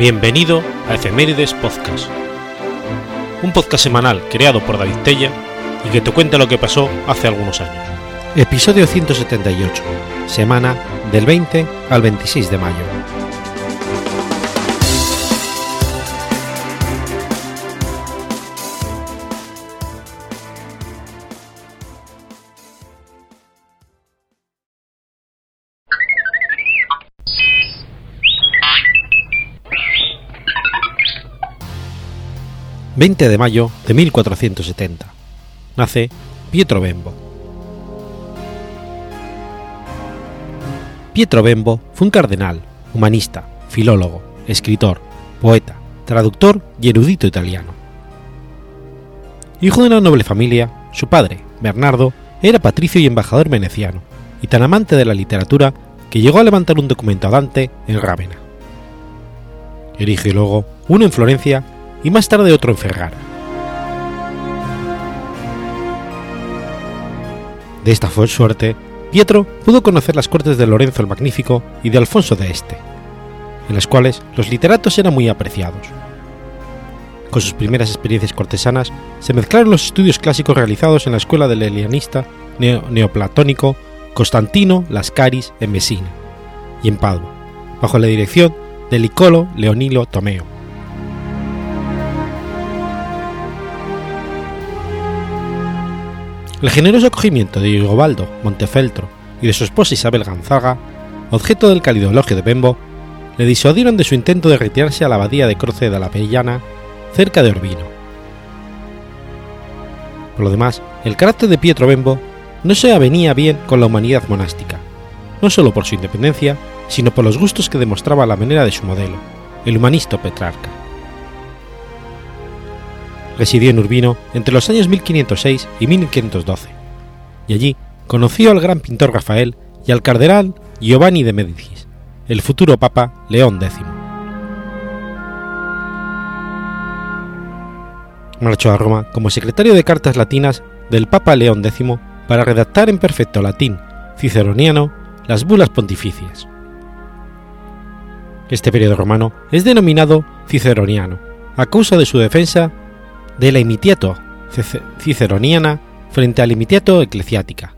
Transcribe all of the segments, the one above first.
Bienvenido a Efemérides Podcast, un podcast semanal creado por David Tella y que te cuenta lo que pasó hace algunos años. Episodio 178, semana del 20 al 26 de mayo. 20 de mayo de 1470. Nace Pietro Bembo. Pietro Bembo fue un cardenal, humanista, filólogo, escritor, poeta, traductor y erudito italiano. Hijo de una noble familia, su padre, Bernardo, era patricio y embajador veneciano, y tan amante de la literatura que llegó a levantar un documento a Dante en Rávena. Erigió luego uno en Florencia y más tarde otro en Ferrara. De esta fue suerte, Pietro pudo conocer las cortes de Lorenzo el Magnífico y de Alfonso de Este, en las cuales los literatos eran muy apreciados. Con sus primeras experiencias cortesanas se mezclaron los estudios clásicos realizados en la escuela del helianista neoplatónico Constantino Lascaris en Messina y en Padua, bajo la dirección de Licolo Leonilo Tomeo. El generoso acogimiento de Rigobaldo Montefeltro y de su esposa Isabel Gonzaga, objeto del cálido elogio de Bembo, le disuadieron de su intento de retirarse a la abadía de Croce de la Pellana, cerca de Urbino. Por lo demás, el carácter de Pietro Bembo no se avenía bien con la humanidad monástica, no solo por su independencia, sino por los gustos que demostraba la manera de su modelo, el humanista Petrarca. Residió en Urbino entre los años 1506 y 1512, y allí conoció al gran pintor Rafael y al cardenal Giovanni de Médicis, el futuro papa León X. Marchó a Roma como secretario de cartas latinas del Papa León X para redactar en perfecto latín ciceroniano las bulas pontificias. Este periodo romano es denominado ciceroniano a causa de su defensa de la imitiato ciceroniana frente a la imitiato eclesiática,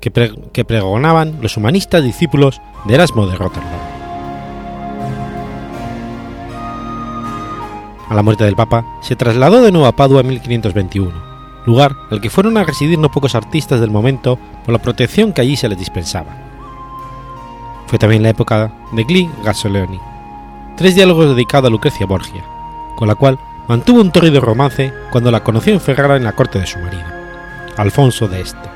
que, pregonaban los humanistas discípulos de Erasmo de Rotterdam. A la muerte del Papa, se trasladó de nuevo a Padua en 1521, lugar al que fueron a residir no pocos artistas del momento por la protección que allí se les dispensaba. Fue también la época de Gli Gasoleoni, tres diálogos dedicados a Lucrecia Borgia, con la cual mantuvo un torrido romance cuando la conoció en Ferrara en la corte de su marido, Alfonso de Este.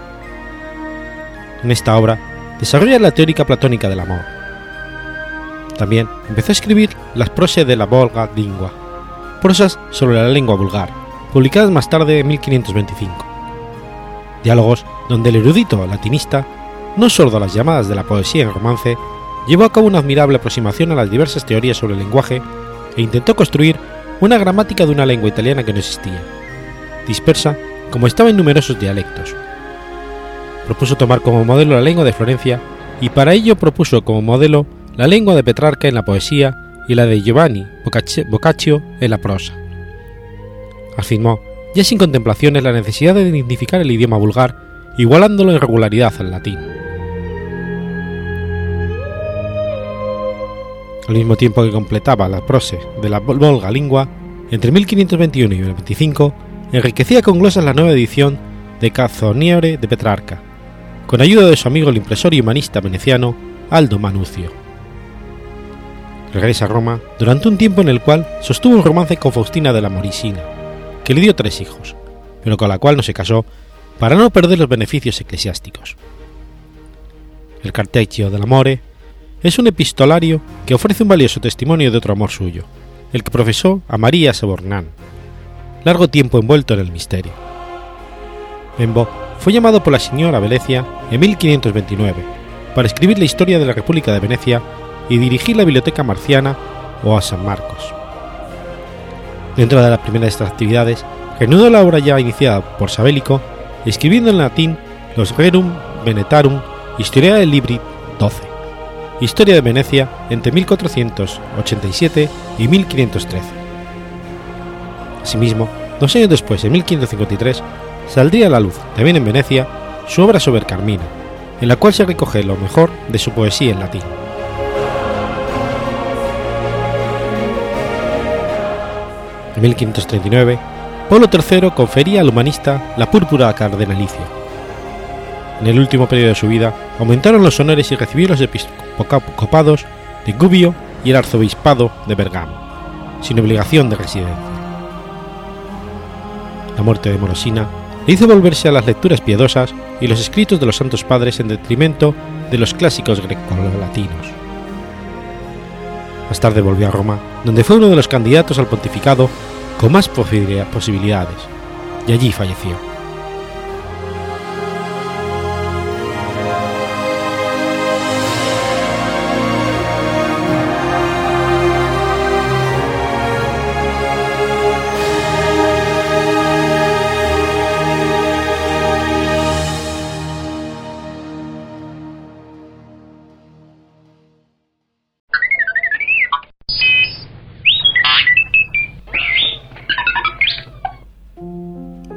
En esta obra desarrolla la teórica platónica del amor. También empezó a escribir las prosas de la Volga lingua, prosas sobre la lengua vulgar, publicadas más tarde en 1525. Diálogos donde el erudito latinista, no sordo a las llamadas de la poesía en romance, llevó a cabo una admirable aproximación a las diversas teorías sobre el lenguaje e intentó construir una gramática de una lengua italiana que no existía, dispersa como estaba en numerosos dialectos. Propuso tomar como modelo la lengua de Florencia y para ello propuso como modelo la lengua de Petrarca en la poesía y la de Giovanni Boccaccio en la prosa. Afirmó, ya sin contemplaciones, la necesidad de dignificar el idioma vulgar, igualándolo en regularidad al latín. Al mismo tiempo que completaba la prose de la Volga lingua, entre 1521 y 1525 enriquecía con glosas la nueva edición de Cazoniere de Petrarca, con ayuda de su amigo el impresor y humanista veneciano Aldo Manucio. Regresa a Roma durante un tiempo en el cual sostuvo un romance con Faustina de la Morisina, que le dio tres hijos, pero con la cual no se casó para no perder los beneficios eclesiásticos. El Carteccio del Amore es un epistolario que ofrece un valioso testimonio de otro amor suyo, el que profesó a María Sabornán, largo tiempo envuelto en el misterio. Bembo fue llamado por la señora Venecia en 1529 para escribir la historia de la República de Venecia y dirigir la Biblioteca Marciana o a San Marcos. Dentro de las primeras de estas actividades, reanudó la obra ya iniciada por Sabélico, escribiendo en latín los Rerum Venetarum Historiae Libri 12 Historia de Venecia entre 1487 y 1513. Asimismo, dos años después, en 1553, saldría a la luz, también en Venecia, su obra sobre Carmina, en la cual se recoge lo mejor de su poesía en latín. En 1539, Pablo III confería al humanista la púrpura cardenalicia. En el último periodo de su vida aumentaron los honores y recibió los episcopados de Gubbio y el arzobispado de Bergamo, sin obligación de residencia. La muerte de Morosina le hizo volverse a las lecturas piadosas y los escritos de los santos padres en detrimento de los clásicos grecolatinos. Más tarde volvió a Roma, donde fue uno de los candidatos al pontificado con más posibilidades, y allí falleció.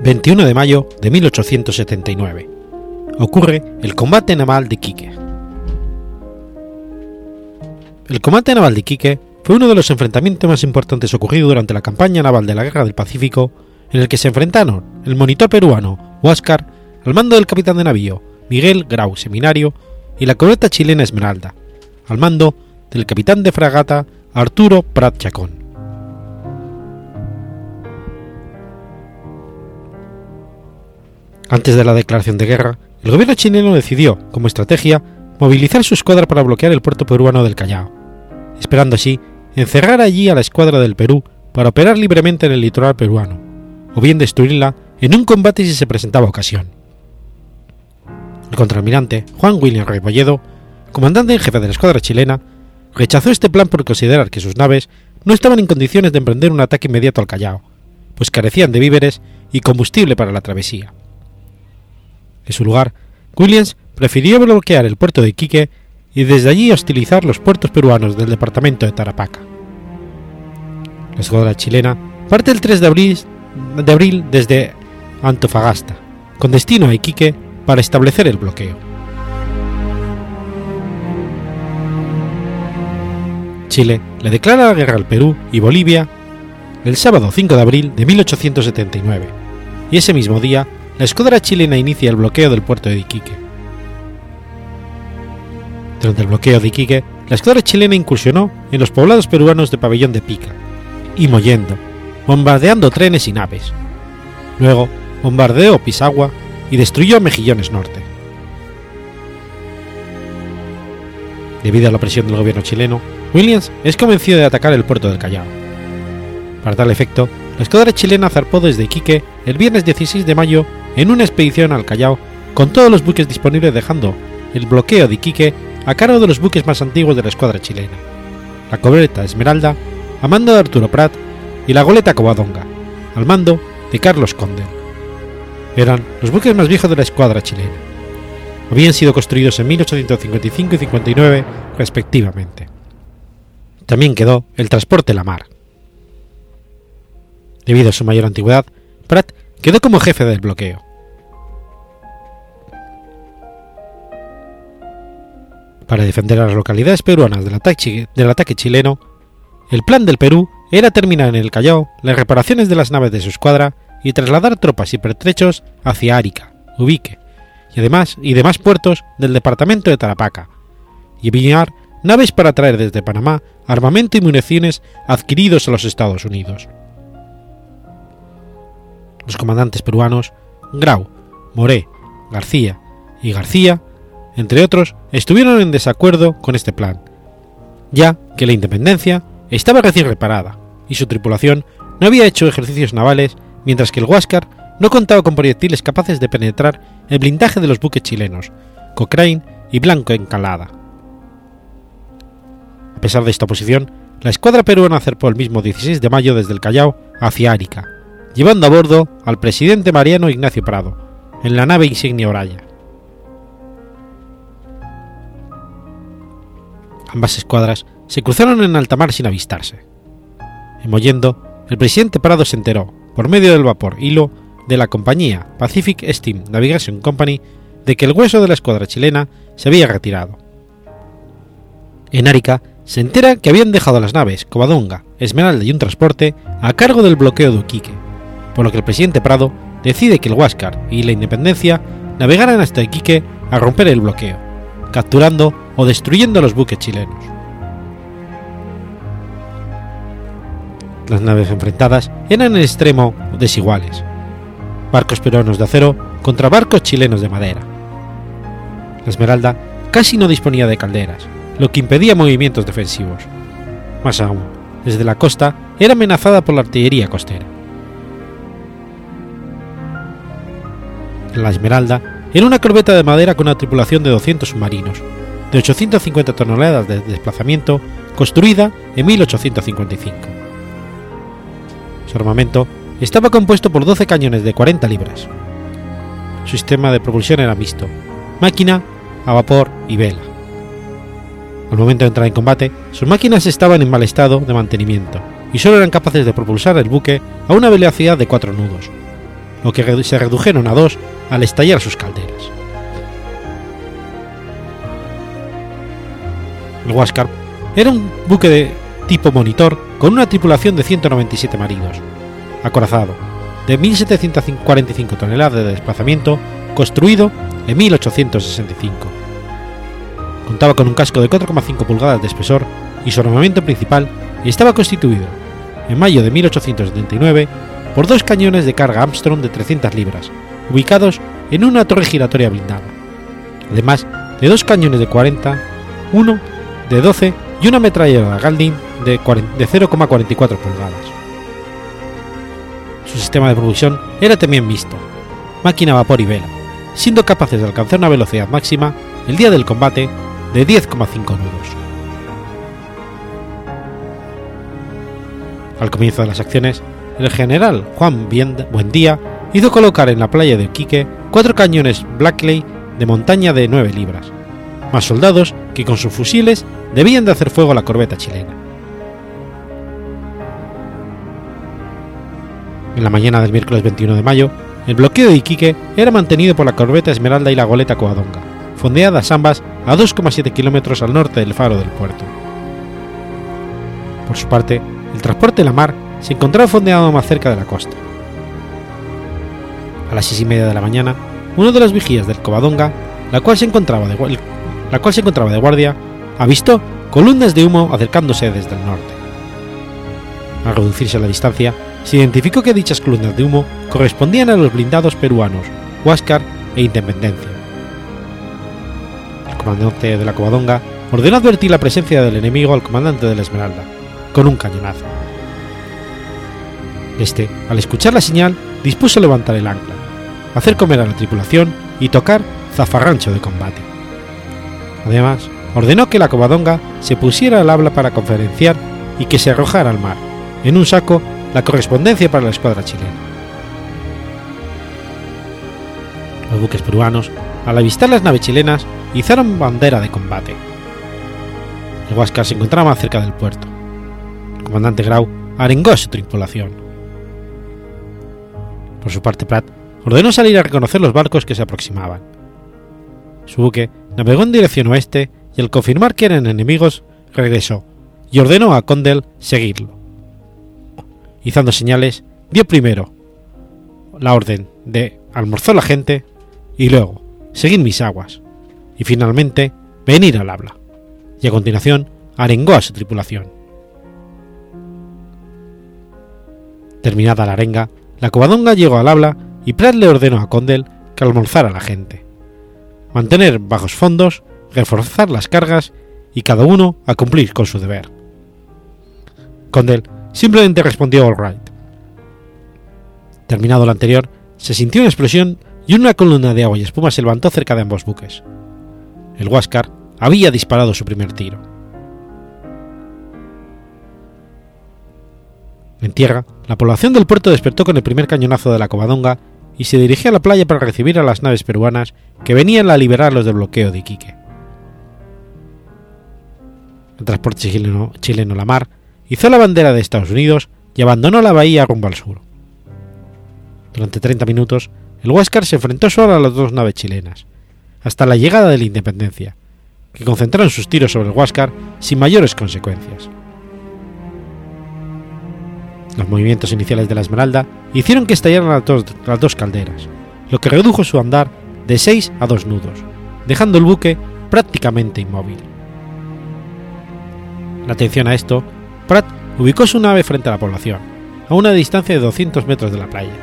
21 de mayo de 1879. Ocurre el combate naval de Iquique. El combate naval de Iquique fue uno de los enfrentamientos más importantes ocurridos durante la campaña naval de la Guerra del Pacífico, en el que se enfrentaron el monitor peruano Huáscar al mando del capitán de navío Miguel Grau Seminario y la corveta chilena Esmeralda, al mando del capitán de fragata Arturo Prat Chacón. Antes de la declaración de guerra, el gobierno chileno decidió, como estrategia, movilizar su escuadra para bloquear el puerto peruano del Callao, esperando así encerrar allí a la escuadra del Perú para operar libremente en el litoral peruano, o bien destruirla en un combate si se presentaba ocasión. El contraalmirante Juan William Rebolledo, comandante en jefe de la escuadra chilena, rechazó este plan por considerar que sus naves no estaban en condiciones de emprender un ataque inmediato al Callao, pues carecían de víveres y combustible para la travesía. En su lugar, Williams prefirió bloquear el puerto de Iquique y desde allí hostilizar los puertos peruanos del departamento de Tarapaca. La escuadra chilena parte el 3 de abril, de abril desde Antofagasta, con destino a Iquique para establecer el bloqueo. Chile le declara la guerra al Perú y Bolivia el sábado 5 de abril de 1879, y ese mismo día la escuadra chilena inicia el bloqueo del puerto de Iquique. Durante el bloqueo de Iquique, la escuadra chilena incursionó en los poblados peruanos de Pabellón de Pica y Mollendo, bombardeando trenes y naves. Luego, bombardeó Pisagua y destruyó Mejillones Norte. Debido a la presión del gobierno chileno, Williams es convencido de atacar el puerto del Callao. Para tal efecto, la escuadra chilena zarpó desde Iquique el viernes 16 de mayo en una expedición al Callao con todos los buques disponibles dejando el bloqueo de Iquique a cargo de los buques más antiguos de la escuadra chilena, la cobreta Esmeralda, a mando de Arturo Prat, y la goleta Covadonga, al mando de Carlos Conde. Eran los buques más viejos de la escuadra chilena. Habían sido construidos en 1855 y 59 respectivamente. También quedó el transporte la mar. Debido a su mayor antigüedad, Prat quedó como jefe del bloqueo. Para defender a las localidades peruanas del ataque, chileno, el plan del Perú era terminar en el Callao las reparaciones de las naves de su escuadra y trasladar tropas y pertrechos hacia Arica, Ubique y además y demás puertos del departamento de Tarapaca, y enviar naves para traer desde Panamá armamento y municiones adquiridos a los Estados Unidos. Los comandantes peruanos Grau, Moré, García y García entre otros, estuvieron en desacuerdo con este plan, ya que la Independencia estaba recién reparada y su tripulación no había hecho ejercicios navales, mientras que el Huáscar no contaba con proyectiles capaces de penetrar el blindaje de los buques chilenos, Cochrane y Blanco Encalada. A pesar de esta oposición, la escuadra peruana acercó el mismo 16 de mayo desde el Callao hacia Arica, llevando a bordo al presidente Mariano Ignacio Prado, en la nave insignia Oraya. Ambas escuadras se cruzaron en alta mar sin avistarse. En Mollendo, el presidente Prado se enteró, por medio del vapor hilo, de la compañía Pacific Steam Navigation Company de que el hueso de la escuadra chilena se había retirado. En Arica se entera que habían dejado las naves Covadonga, Esmeralda y un transporte a cargo del bloqueo de Uquique, por lo que el presidente Prado decide que el Huáscar y la Independencia navegaran hasta Iquique a romper el bloqueo, capturando o destruyendo los buques chilenos. Las naves enfrentadas eran en extremo desiguales. Barcos peruanos de acero contra barcos chilenos de madera. La Esmeralda casi no disponía de calderas, lo que impedía movimientos defensivos. Más aún, desde la costa era amenazada por la artillería costera. La Esmeralda era una corbeta de madera con una tripulación de 200 submarinos, de 850 toneladas de desplazamiento, construida en 1855. Su armamento estaba compuesto por 12 cañones de 40 libras. Su sistema de propulsión era mixto, máquina, a vapor y vela. Al momento de entrar en combate, sus máquinas estaban en mal estado de mantenimiento y solo eran capaces de propulsar el buque a una velocidad de 4 nudos, lo que se redujeron a 2 al estallar sus calderas. El Huáscar era un buque de tipo monitor con una tripulación de 197 marinos, acorazado, de 1.745 toneladas de desplazamiento, construido en 1865. Contaba con un casco de 4,5 pulgadas de espesor y su armamento principal estaba constituido, en mayo de 1879, por dos cañones de carga Armstrong de 300 libras, ubicados en una torre giratoria blindada, además de dos cañones de 40, uno de 12 y una ametralladora Galdin de 0,44 pulgadas. Su sistema de propulsión era también mixto, máquina a vapor y vela, siendo capaces de alcanzar una velocidad máxima el día del combate de 10,5 nudos. Al comienzo de las acciones, el general Juan Buendía hizo colocar en la playa de Quique cuatro cañones Blackley de montaña de 9 libras, más soldados que con sus fusiles debían de hacer fuego a la corbeta chilena. En la mañana del miércoles 21 de mayo, el bloqueo de Iquique era mantenido por la corbeta Esmeralda y la goleta Coadonga, fondeadas ambas a 2,7 kilómetros al norte del faro del puerto. Por su parte, el transporte de la mar se encontraba fondeado más cerca de la costa. A las seis y media de la mañana, uno de los vigías del Covadonga, la cual se encontraba de, la cual se encontraba de guardia, avistó columnas de humo acercándose desde el norte. Al reducirse la distancia, se identificó que dichas columnas de humo correspondían a los blindados peruanos Huáscar e Independencia. El comandante de la Covadonga ordenó advertir la presencia del enemigo al comandante de la Esmeralda, con un cañonazo. Este, al escuchar la señal, dispuso levantar el ancla, hacer comer a la tripulación y tocar zafarrancho de combate. Además, ordenó que la Covadonga se pusiera al habla para conferenciar y que se arrojara al mar, en un saco, la correspondencia para la escuadra chilena. Los buques peruanos, al avistar las naves chilenas, izaron bandera de combate. El Huáscar se encontraba cerca del puerto. El comandante Grau arengó a su tripulación. Por su parte, Pratt ordenó salir a reconocer los barcos que se aproximaban. Su buque navegó en dirección oeste y al confirmar que eran enemigos, regresó y ordenó a Condell seguirlo. Izando señales, dio primero la orden de almorzó la gente y luego seguir mis aguas y finalmente venir al habla. Y a continuación arengó a su tripulación. Terminada la arenga, la covadonga llegó al habla y Pratt le ordenó a Condell que almorzara a la gente, mantener bajos fondos, reforzar las cargas y cada uno a cumplir con su deber. Condell simplemente respondió all right. Terminado lo anterior, se sintió una explosión y una columna de agua y espuma se levantó cerca de ambos buques. El Huáscar había disparado su primer tiro. En tierra, la población del puerto despertó con el primer cañonazo de la Covadonga y se dirigió a la playa para recibir a las naves peruanas que venían a liberarlos del bloqueo de Iquique. El transporte chileno, chileno La Mar hizo la bandera de Estados Unidos y abandonó la bahía rumbo al sur. Durante 30 minutos, el Huáscar se enfrentó solo a las dos naves chilenas, hasta la llegada de la independencia, que concentraron sus tiros sobre el Huáscar sin mayores consecuencias. Los movimientos iniciales de la Esmeralda hicieron que estallaran las dos, las dos calderas, lo que redujo su andar de 6 a 2 nudos, dejando el buque prácticamente inmóvil. En atención a esto, Pratt ubicó su nave frente a la población, a una distancia de 200 metros de la playa.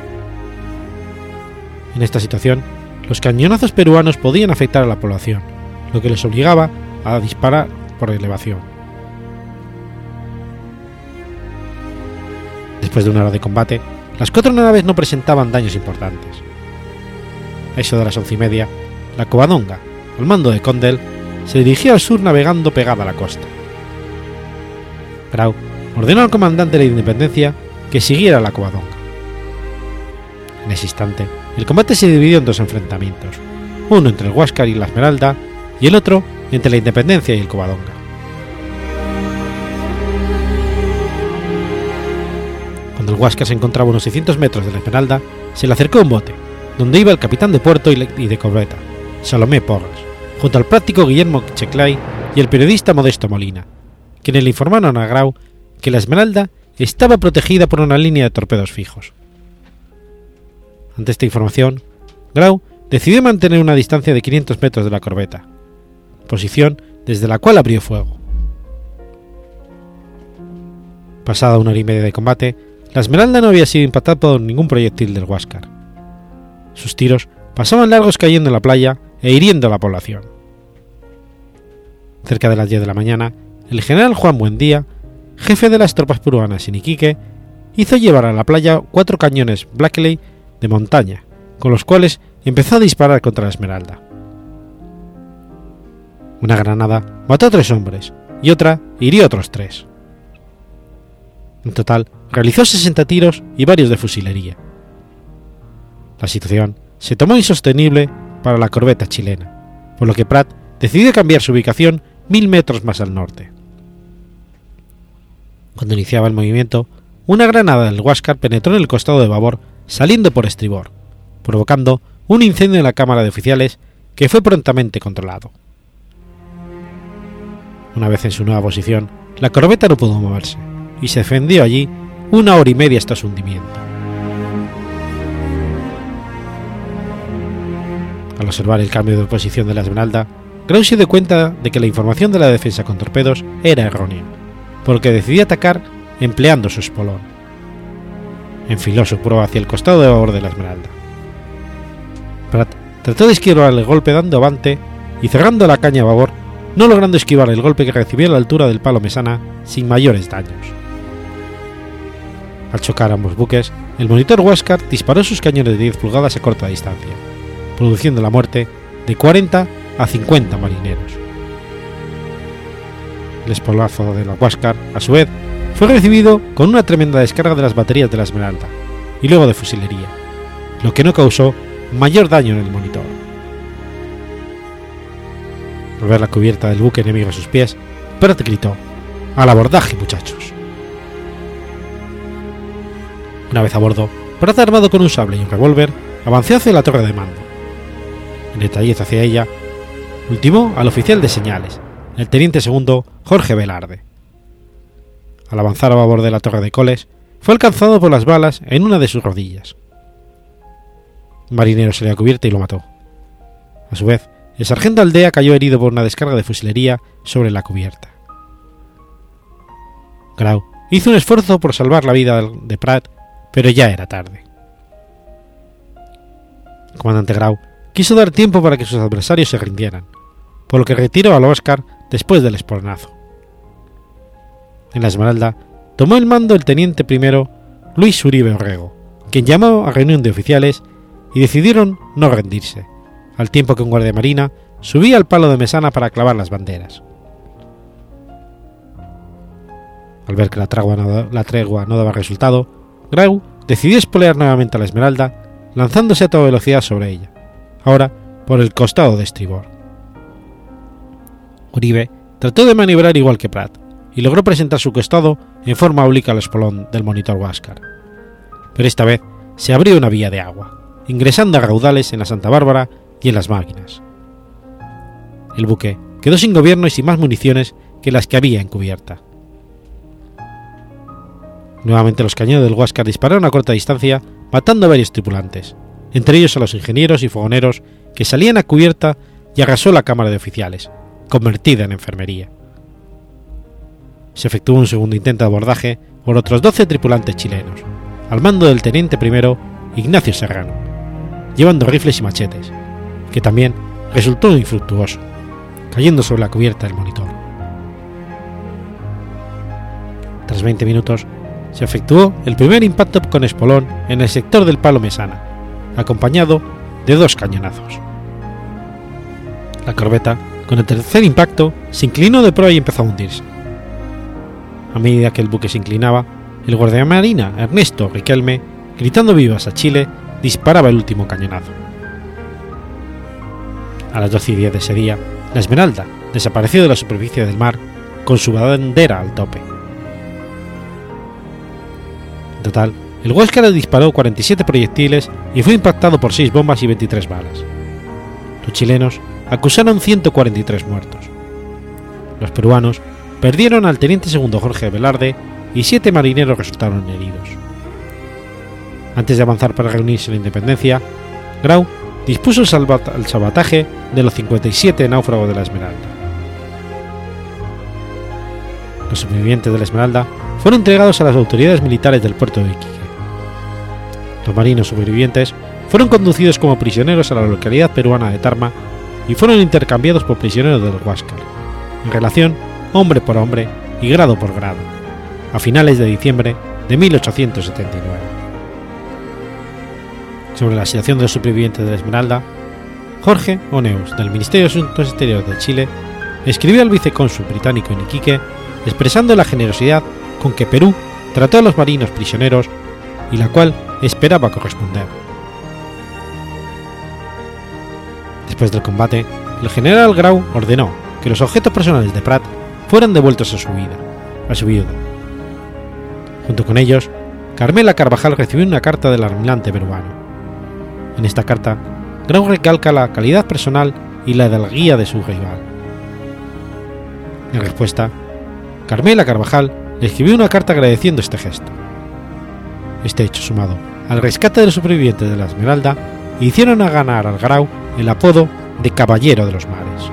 En esta situación, los cañonazos peruanos podían afectar a la población, lo que les obligaba a disparar por elevación. Después de una hora de combate, las cuatro naves no presentaban daños importantes. A eso de las once y media, la Covadonga, al mando de Condell, se dirigía al sur navegando pegada a la costa. Grau ordenó al comandante de la Independencia que siguiera la Covadonga. En ese instante, el combate se dividió en dos enfrentamientos, uno entre el Huáscar y la Esmeralda y el otro entre la Independencia y el Covadonga. Cuando el Huáscar se encontraba a unos 600 metros de la Esmeralda, se le acercó un bote, donde iba el capitán de puerto y de corbeta, Salomé Porras, junto al práctico Guillermo Checlay y el periodista Modesto Molina, quienes le informaron a Grau que la Esmeralda estaba protegida por una línea de torpedos fijos. Ante esta información, Grau decidió mantener una distancia de 500 metros de la corbeta, posición desde la cual abrió fuego. Pasada una hora y media de combate, la Esmeralda no había sido impactada por ningún proyectil del Huáscar. Sus tiros pasaban largos cayendo en la playa e hiriendo a la población. Cerca de las 10 de la mañana, el general Juan Buendía, jefe de las tropas peruanas en Iquique, hizo llevar a la playa cuatro cañones Blackley de montaña, con los cuales empezó a disparar contra la Esmeralda. Una granada mató a tres hombres y otra hirió a otros tres. En total, realizó 60 tiros y varios de fusilería. La situación se tomó insostenible para la corbeta chilena, por lo que Pratt decidió cambiar su ubicación mil metros más al norte. Cuando iniciaba el movimiento, una granada del Huáscar penetró en el costado de babor saliendo por estribor, provocando un incendio en la cámara de oficiales que fue prontamente controlado. Una vez en su nueva posición, la corbeta no pudo moverse y se defendió allí una hora y media hasta su hundimiento. Al observar el cambio de posición de la Esmeralda, Grau se dio cuenta de que la información de la defensa con torpedos era errónea, por lo que decidió atacar empleando su espolón. Enfiló su proa hacia el costado de babor de la Esmeralda. Pratt trató de esquivar el golpe dando avante y cerrando la caña a babor, no logrando esquivar el golpe que recibió a la altura del palo mesana sin mayores daños. Al chocar ambos buques, el monitor Huáscar disparó sus cañones de 10 pulgadas a corta distancia, produciendo la muerte de 40 a 50 marineros. El espolazo de la Huáscar, a su vez, fue recibido con una tremenda descarga de las baterías de la Esmeralda y luego de fusilería, lo que no causó mayor daño en el monitor. Al ver la cubierta del buque enemigo a sus pies, Pratt gritó: ¡Al abordaje, muchachos! Una vez a bordo, Pratt armado con un sable y un revólver, avanzó hacia la torre de mando. En detalle hacia ella, ultimó al oficial de señales, el teniente segundo Jorge Velarde. Al avanzar a babor de la torre de Coles, fue alcanzado por las balas en una de sus rodillas. Marinero se le cubierta y lo mató. A su vez, el sargento Aldea cayó herido por una descarga de fusilería sobre la cubierta. Grau hizo un esfuerzo por salvar la vida de Pratt pero ya era tarde. El comandante Grau quiso dar tiempo para que sus adversarios se rindieran, por lo que retiró al Oscar después del espolnazo. En la Esmeralda tomó el mando el teniente primero Luis Uribe Orrego, quien llamó a reunión de oficiales y decidieron no rendirse, al tiempo que un guardia marina subía al palo de mesana para clavar las banderas. Al ver que la tregua no, la tregua no daba resultado, Grau decidió espolear nuevamente a la Esmeralda, lanzándose a toda velocidad sobre ella, ahora por el costado de estribor. Uribe trató de maniobrar igual que Pratt y logró presentar su costado en forma oblique al espolón del monitor Huáscar. Pero esta vez se abrió una vía de agua, ingresando a raudales en la Santa Bárbara y en las máquinas. El buque quedó sin gobierno y sin más municiones que las que había en cubierta. Nuevamente los cañones del Huáscar dispararon a corta distancia, matando a varios tripulantes, entre ellos a los ingenieros y fogoneros que salían a cubierta y arrasó la cámara de oficiales, convertida en enfermería. Se efectuó un segundo intento de abordaje por otros 12 tripulantes chilenos, al mando del teniente primero Ignacio Serrano, llevando rifles y machetes, que también resultó infructuoso, cayendo sobre la cubierta del monitor. Tras 20 minutos, se efectuó el primer impacto con espolón en el sector del palo Mesana, acompañado de dos cañonazos. La corbeta, con el tercer impacto, se inclinó de proa y empezó a hundirse. A medida que el buque se inclinaba, el guardiamarina Ernesto Riquelme, gritando vivas a Chile, disparaba el último cañonazo. A las 12 y 10 de ese día, la Esmeralda desapareció de la superficie del mar con su bandera al tope. En total, el Huáscar disparó 47 proyectiles y fue impactado por 6 bombas y 23 balas. Los chilenos acusaron 143 muertos. Los peruanos perdieron al teniente segundo Jorge Velarde y siete marineros resultaron heridos. Antes de avanzar para reunirse la independencia, Grau dispuso el, salvataje de los 57 náufragos de la Esmeralda. Los supervivientes de la Esmeralda fueron entregados a las autoridades militares del puerto de Iquique. Los marinos supervivientes fueron conducidos como prisioneros a la localidad peruana de Tarma y fueron intercambiados por prisioneros del Huáscar, en relación hombre por hombre y grado por grado, a finales de diciembre de 1879. Sobre la situación de los supervivientes de la Esmeralda, Jorge Oneus, del Ministerio de Asuntos Exteriores de Chile, escribió al vicecónsul británico en Iquique expresando la generosidad con que Perú trató a los marinos prisioneros y la cual esperaba corresponder. Después del combate, el general Grau ordenó que los objetos personales de Pratt fueran devueltos a su vida, a su viuda. Junto con ellos, Carmela Carvajal recibió una carta del almirante peruano. En esta carta, Grau recalca la calidad personal y la de la guía de su rival. En respuesta, Carmela Carvajal le escribió una carta agradeciendo este gesto. Este hecho sumado al rescate de los supervivientes de la Esmeralda hicieron a ganar al Grau el apodo de Caballero de los Mares.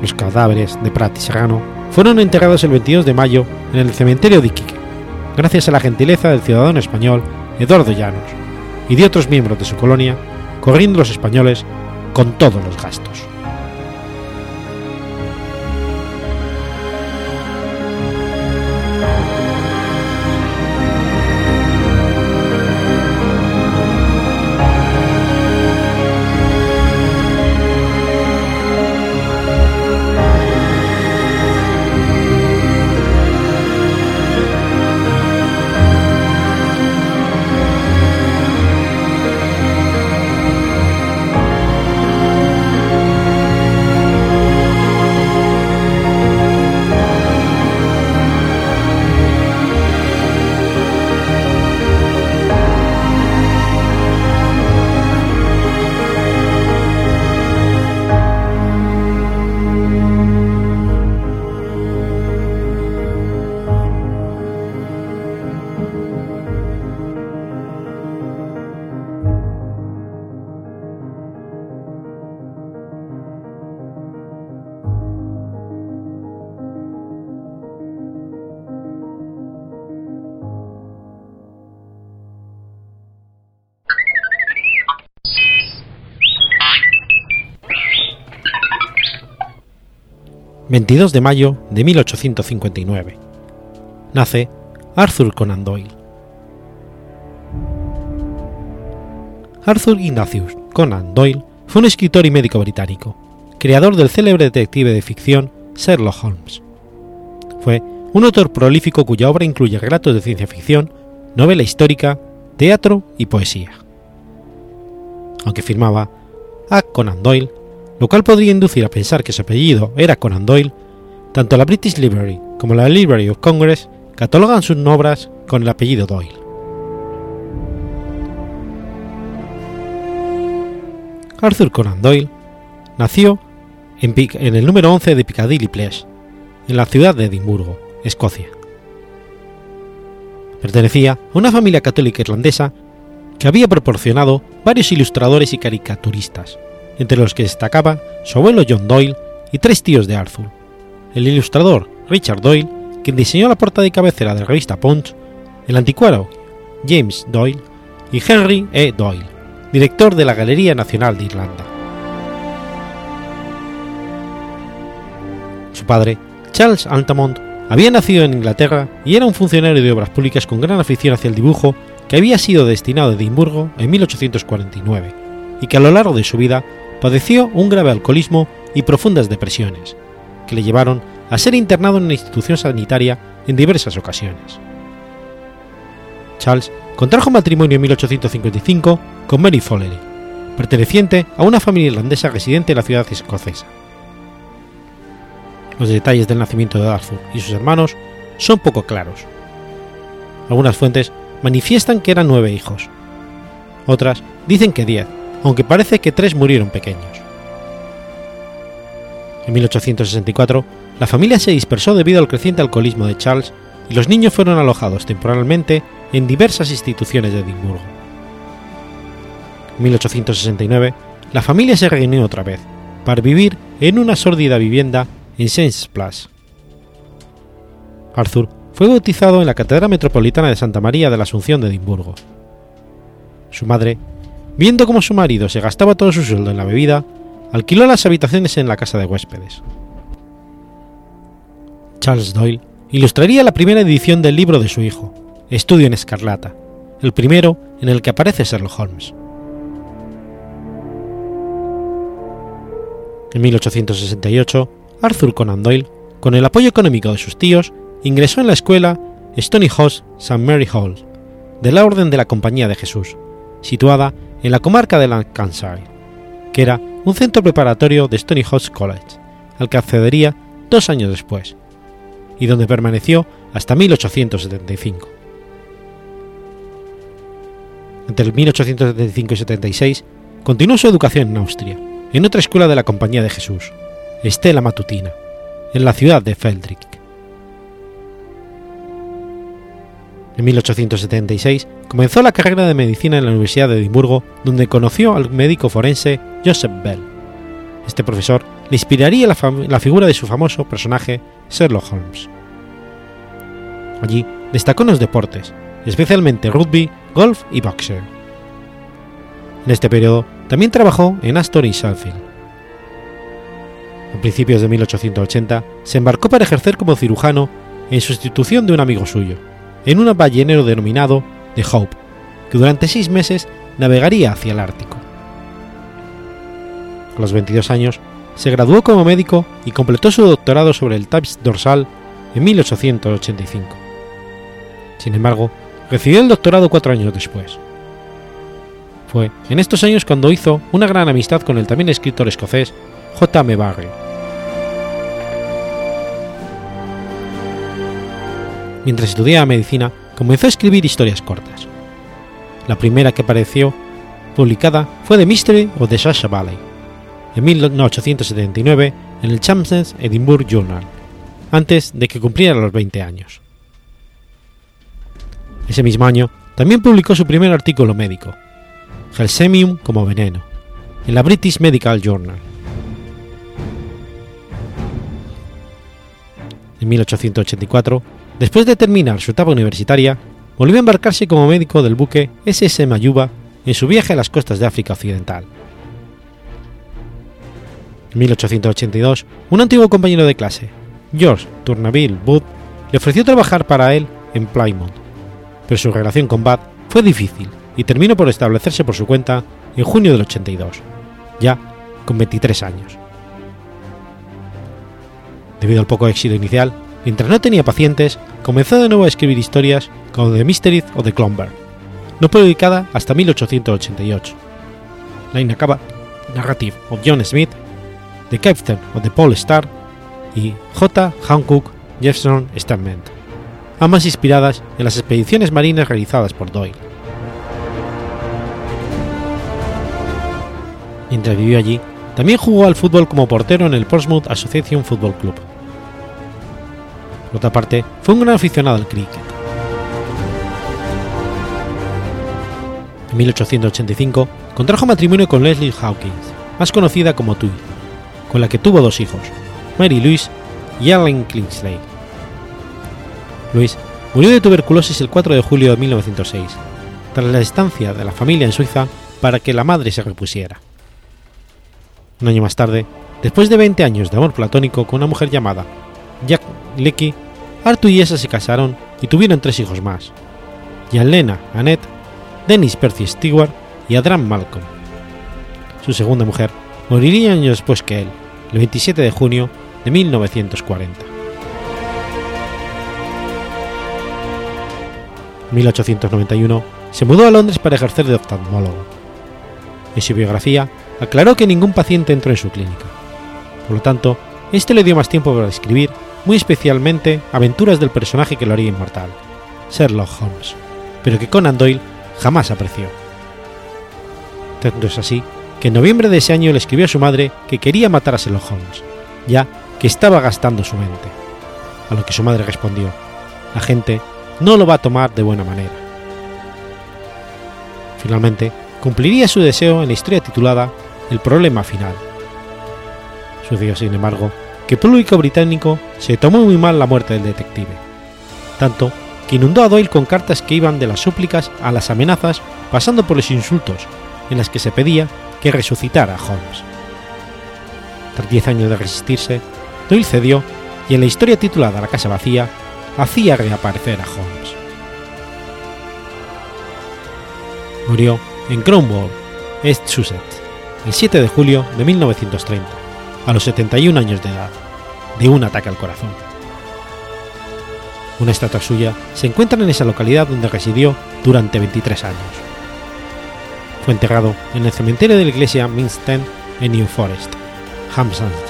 Los cadáveres de Prat y Serrano fueron enterrados el 22 de mayo en el cementerio de Iquique, gracias a la gentileza del ciudadano español Eduardo Llanos y de otros miembros de su colonia, corriendo los españoles con todos los gastos. 22 de mayo de 1859. Nace Arthur Conan Doyle. Arthur Ignatius Conan Doyle fue un escritor y médico británico, creador del célebre detective de ficción Sherlock Holmes. Fue un autor prolífico cuya obra incluye relatos de ciencia ficción, novela histórica, teatro y poesía. Aunque firmaba A. Conan Doyle, lo cual podría inducir a pensar que su apellido era Conan Doyle, tanto la British Library como la Library of Congress catalogan sus obras con el apellido Doyle. Arthur Conan Doyle nació en, en, el número 11 de Piccadilly Place, en la ciudad de Edimburgo, Escocia. Pertenecía a una familia católica irlandesa que había proporcionado varios ilustradores y caricaturistas, entre los que destacaba su abuelo John Doyle y tres tíos de Arthur, el ilustrador Richard Doyle, quien diseñó la portada de cabecera de la revista Punch, el anticuario James Doyle y Henry E. Doyle, director de la Galería Nacional de Irlanda. Su padre, Charles Altamont, había nacido en Inglaterra y era un funcionario de obras públicas con gran afición hacia el dibujo que había sido destinado a Edimburgo en 1849 y que a lo largo de su vida padeció un grave alcoholismo y profundas depresiones, que le llevaron a ser internado en una institución sanitaria en diversas ocasiones. Charles contrajo matrimonio en 1855 con Mary Follery, perteneciente a una familia irlandesa residente en la ciudad escocesa. Los detalles del nacimiento de Arthur y sus hermanos son poco claros. Algunas fuentes manifiestan que eran nueve hijos. Otras dicen que diez, aunque parece que tres murieron pequeños. En 1864, la familia se dispersó debido al creciente alcoholismo de Charles y los niños fueron alojados temporalmente en diversas instituciones de Edimburgo. En 1869, la familia se reunió otra vez, para vivir en una sórdida vivienda en Saint Place. Arthur fue bautizado en la Catedral Metropolitana de Santa María de la Asunción de Edimburgo. Su madre, viendo cómo su marido se gastaba todo su sueldo en la bebida, alquiló las habitaciones en la casa de huéspedes. Charles Doyle ilustraría la primera edición del libro de su hijo, Estudio en Escarlata, el primero en el que aparece Sherlock Holmes. En 1868, Arthur Conan Doyle, con el apoyo económico de sus tíos, ingresó en la escuela Stony House St. Mary Hall, de la Orden de la Compañía de Jesús, situada en la comarca de Lancashire, que era un centro preparatorio de Stony College, al que accedería dos años después, y donde permaneció hasta 1875. Entre 1875 y 76 continuó su educación en Austria, en otra escuela de la Compañía de Jesús, Estela Matutina, en la ciudad de Feldrick. En 1876 comenzó la carrera de medicina en la Universidad de Edimburgo, donde conoció al médico forense Joseph Bell. Este profesor le inspiraría la, figura de su famoso personaje Sherlock Holmes. Allí destacó en los deportes, especialmente rugby, golf y boxeo. En este periodo también trabajó en Astor y Sheffield a principios de 1880, se embarcó para ejercer como cirujano en sustitución de un amigo suyo, en un ballenero denominado The Hope, que durante seis meses navegaría hacia el Ártico. A los 22 años, se graduó como médico y completó su doctorado sobre el TAPS dorsal en 1885. Sin embargo, recibió el doctorado cuatro años después. Fue en estos años cuando hizo una gran amistad con el también escritor escocés J. M. Barrie. Mientras estudiaba medicina, comenzó a escribir historias cortas. La primera que apareció publicada fue The Mystery of the Sasha Valley, en 1879 en el Champs Edinburgh Journal, antes de que cumpliera los 20 años. Ese mismo año también publicó su primer artículo médico, Gelsemium como veneno, en la British Medical Journal. En 1884, después de terminar su etapa universitaria, volvió a embarcarse como médico del buque SS Mayuba en su viaje a las costas de África Occidental. En 1882, un antiguo compañero de clase, George Turnaville Booth, le ofreció trabajar para él en Plymouth, pero su relación con Bath fue difícil y terminó por establecerse por su cuenta en junio del 82, ya con 23 años. Debido al poco éxito inicial, mientras no tenía pacientes, comenzó de nuevo a escribir historias como The Mystery o The Clomber, no publicada hasta 1888. La inacabada Narrative of John Smith, The Captain of the Pole Star y J. Hancock Jefferson Statement, ambas inspiradas en las expediciones marinas realizadas por Doyle. Mientras vivió allí, también jugó al fútbol como portero en el Portsmouth Association Football Club. Por otra parte, fue un gran aficionado al cricket. En 1885 contrajo matrimonio con Leslie Hawkins, más conocida como Tui, con la que tuvo dos hijos, Mary Louise y Allen Kingsley. Louise murió de tuberculosis el 4 de julio de 1906, tras la estancia de la familia en Suiza para que la madre se repusiera. Un año más tarde, después de 20 años de amor platónico con una mujer llamada Jack Lecky, Arthur y esa se casaron y tuvieron tres hijos más, Jan Lena Annette, Dennis Percy Stewart y Adram Malcolm. Su segunda mujer moriría años después que él, el 27 de junio de 1940. En 1891 se mudó a Londres para ejercer de oftalmólogo. En su biografía aclaró que ningún paciente entró en su clínica. Por lo tanto, este le dio más tiempo para escribir, muy especialmente, aventuras del personaje que lo haría inmortal, Sherlock Holmes, pero que Conan Doyle jamás apreció. Tanto es así que en noviembre de ese año le escribió a su madre que quería matar a Sherlock Holmes, ya que estaba gastando su mente. A lo que su madre respondió, la gente no lo va a tomar de buena manera. Finalmente, cumpliría su deseo en la historia titulada El problema final. Sucedió, sin embargo, que público británico se tomó muy mal la muerte del detective, tanto que inundó a Doyle con cartas que iban de las súplicas a las amenazas, pasando por los insultos, en las que se pedía que resucitara a Holmes. Tras diez años de resistirse, Doyle cedió y en la historia titulada La casa vacía, hacía reaparecer a Holmes. Murió en Cromwell, East Sussex, el 7 de julio de 1930, a los 71 años de edad, de un ataque al corazón. Una estatua suya se encuentra en esa localidad donde residió durante 23 años. Fue enterrado en el cementerio de la iglesia Minstead en New Forest, Hampshire.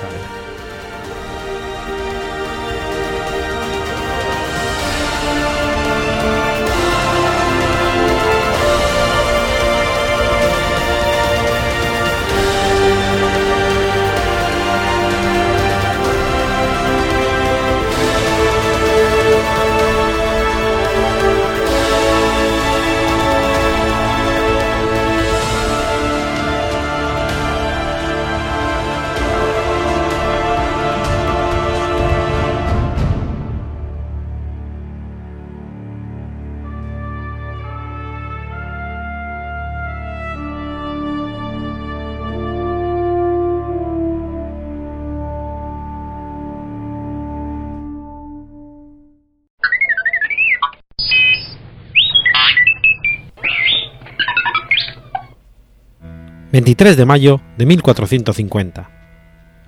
23 de mayo de 1450.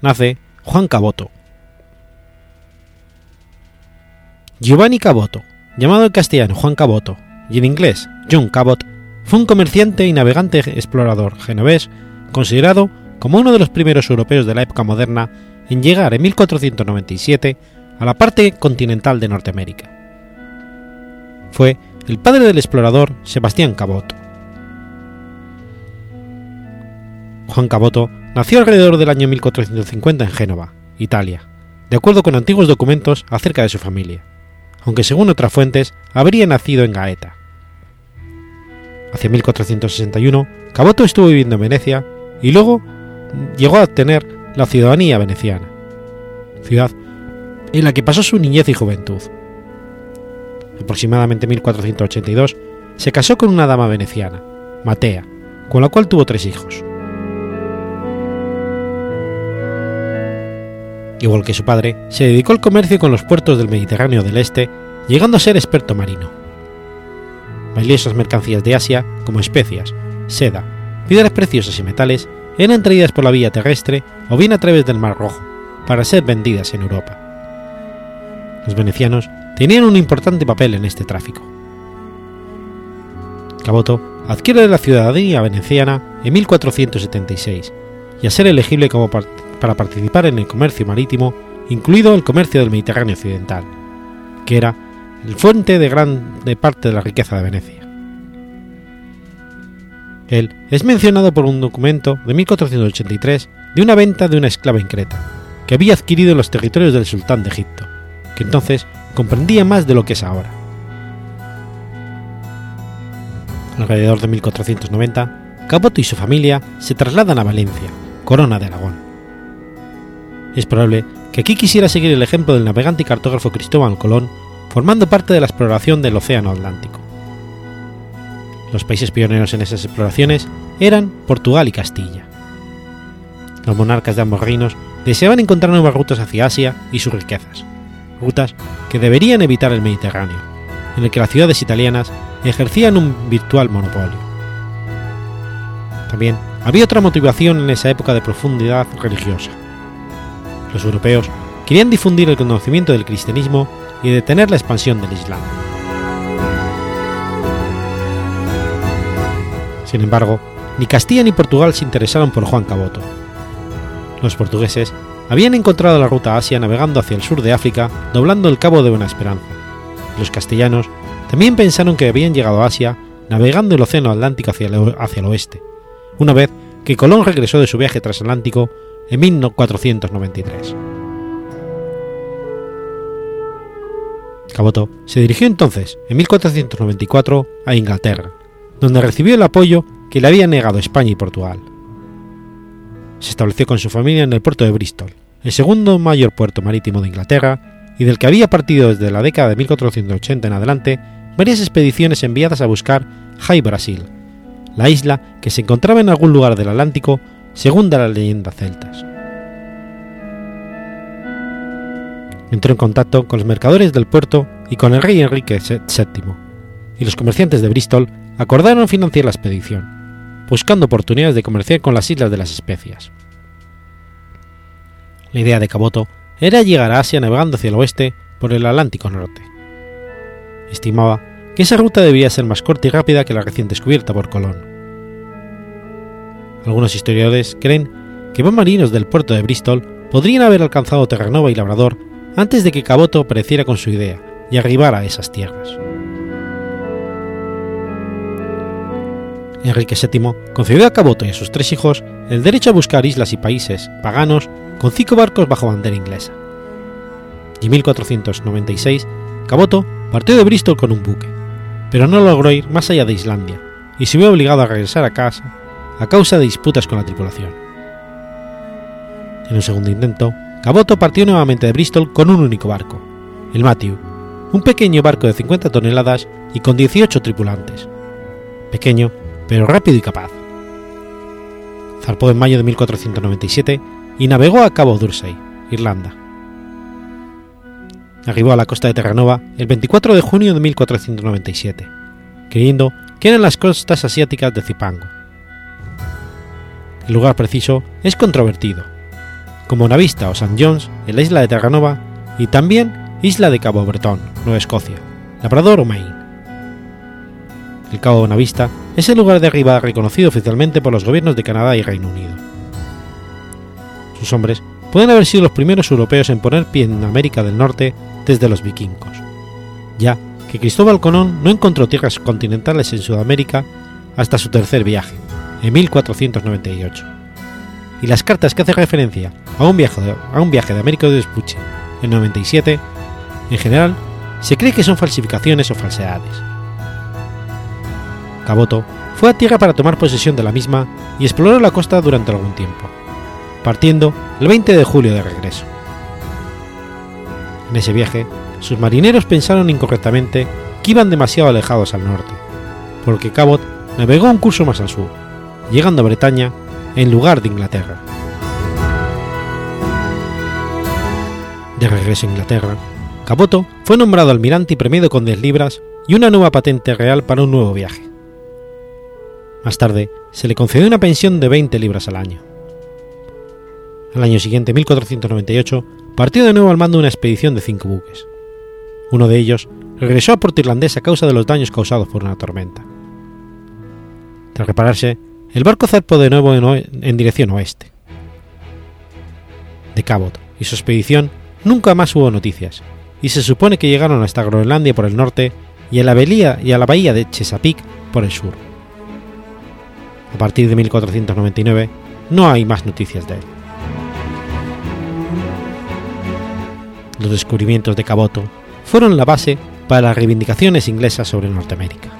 Nace Juan Caboto. Giovanni Caboto, llamado en castellano Juan Caboto y en inglés John Cabot, fue un comerciante y navegante explorador genovés considerado como uno de los primeros europeos de la época moderna en llegar en 1497 a la parte continental de Norteamérica. Fue el padre del explorador Sebastián Cabot. Juan Caboto nació alrededor del año 1450 en Génova, Italia, de acuerdo con antiguos documentos acerca de su familia, aunque según otras fuentes habría nacido en Gaeta. Hacia 1461, Caboto estuvo viviendo en Venecia y luego llegó a obtener la ciudadanía veneciana, ciudad en la que pasó su niñez y juventud. Aproximadamente 1482 se casó con una dama veneciana, Matea, con la cual tuvo tres hijos. Igual que su padre, se dedicó al comercio con los puertos del Mediterráneo del Este, llegando a ser experto marino. Valiosas mercancías de Asia, como especias, seda, piedras preciosas y metales, eran traídas por la vía terrestre o bien a través del Mar Rojo, para ser vendidas en Europa. Los venecianos tenían un importante papel en este tráfico. Caboto adquiere la ciudadanía veneciana en 1476 y a ser elegible como para participar en el comercio marítimo, incluido el comercio del Mediterráneo occidental, que era el fuente de gran parte de la riqueza de Venecia. Él es mencionado por un documento de 1483 de una venta de una esclava en Creta, que había adquirido en los territorios del sultán de Egipto, que entonces comprendía más de lo que es ahora. Alrededor de 1490, Caboto y su familia se trasladan a Valencia, corona de Aragón. Es probable que aquí quisiera seguir el ejemplo del navegante y cartógrafo Cristóbal Colón, formando parte de la exploración del Océano Atlántico. Los países pioneros en esas exploraciones eran Portugal y Castilla. Los monarcas de ambos reinos deseaban encontrar nuevas rutas hacia Asia y sus riquezas, rutas que deberían evitar el Mediterráneo, en el que las ciudades italianas ejercían un virtual monopolio. También había otra motivación en esa época de profundidad religiosa. Los europeos querían difundir el conocimiento del cristianismo y detener la expansión del Islam. Sin embargo, ni Castilla ni Portugal se interesaron por Juan Caboto. Los portugueses habían encontrado la ruta a Asia navegando hacia el sur de África, doblando el Cabo de Buena Esperanza. Los castellanos también pensaron que habían llegado a Asia navegando el Océano Atlántico hacia el, hacia el oeste, una vez que Colón regresó de su viaje transatlántico en 1493. Caboto se dirigió entonces, en 1494, a Inglaterra, donde recibió el apoyo que le habían negado España y Portugal. Se estableció con su familia en el puerto de Bristol, el segundo mayor puerto marítimo de Inglaterra y del que había partido desde la década de 1480 en adelante varias expediciones enviadas a buscar High Brasil, la isla que se encontraba en algún lugar del Atlántico según las leyendas celtas. Entró en contacto con los mercadores del puerto y con el rey Enrique VII, y los comerciantes de Bristol acordaron financiar la expedición, buscando oportunidades de comerciar con las Islas de las Especias. La idea de Caboto era llegar a Asia navegando hacia el oeste por el Atlántico Norte. Estimaba que esa ruta debía ser más corta y rápida que la recién descubierta por Colón. Algunos historiadores creen que más marinos del puerto de Bristol podrían haber alcanzado Terranova y Labrador antes de que Caboto apareciera con su idea y arribara a esas tierras. Enrique VII concedió a Caboto y a sus tres hijos el derecho a buscar islas y países paganos con cinco barcos bajo bandera inglesa. Y en 1496, Caboto partió de Bristol con un buque, pero no logró ir más allá de Islandia y se vio obligado a regresar a casa a causa de disputas con la tripulación. En un segundo intento, Caboto partió nuevamente de Bristol con un único barco, el Matthew, un pequeño barco de 50 toneladas y con 18 tripulantes. Pequeño, pero rápido y capaz. Zarpó en mayo de 1497 y navegó a Cabo Dursey, Irlanda. Arribó a la costa de Terranova el 24 de junio de 1497, creyendo que eran las costas asiáticas de Zipango. El lugar preciso es controvertido, como Navista o St. John's en la isla de Terranova y también isla de Cabo Breton, Nueva Escocia, Labrador o Maine. El Cabo Bonavista es el lugar de arribada reconocido oficialmente por los gobiernos de Canadá y Reino Unido. Sus hombres pueden haber sido los primeros europeos en poner pie en América del Norte desde los vikingos, ya que Cristóbal Colón no encontró tierras continentales en Sudamérica hasta su tercer viaje, en 1498. Y las cartas que hacen referencia a un viaje de, a un viaje de América de Vespucci en 97, en general, se cree que son falsificaciones o falsedades. Caboto fue a tierra para tomar posesión de la misma y exploró la costa durante algún tiempo, partiendo el 20 de julio de regreso. En ese viaje, sus marineros pensaron incorrectamente que iban demasiado alejados al norte, porque Cabot navegó un curso más al sur, llegando a Bretaña en lugar de Inglaterra. De regreso a Inglaterra, Caboto fue nombrado almirante y premiado con 10 libras y una nueva patente real para un nuevo viaje. Más tarde, se le concedió una pensión de 20 libras al año. Al año siguiente, 1498, partió de nuevo al mando de una expedición de cinco buques. Uno de ellos regresó a Puerto Irlandés a causa de los daños causados por una tormenta. Tras repararse, el barco zarpó de nuevo en, dirección oeste, De Cabot y su expedición nunca más hubo noticias, y se supone que llegaron hasta Groenlandia por el norte y a la, y a la bahía de Chesapeake por el sur. A partir de 1499 no hay más noticias de él. Los descubrimientos de Caboto fueron la base para las reivindicaciones inglesas sobre Norteamérica.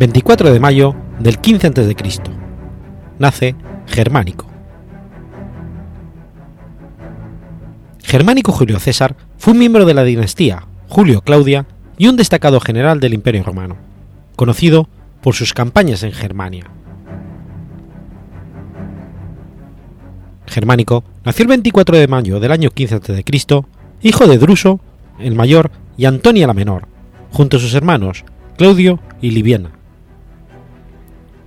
24 de mayo del 15 a.C. Nace Germánico. Germánico Julio César fue un miembro de la dinastía Julio Claudia y un destacado general del Imperio Romano, conocido por sus campañas en Germania. Germánico nació el 24 de mayo del año 15 a.C., hijo de Druso, el mayor, y Antonia la menor, junto a sus hermanos Claudio y Liviana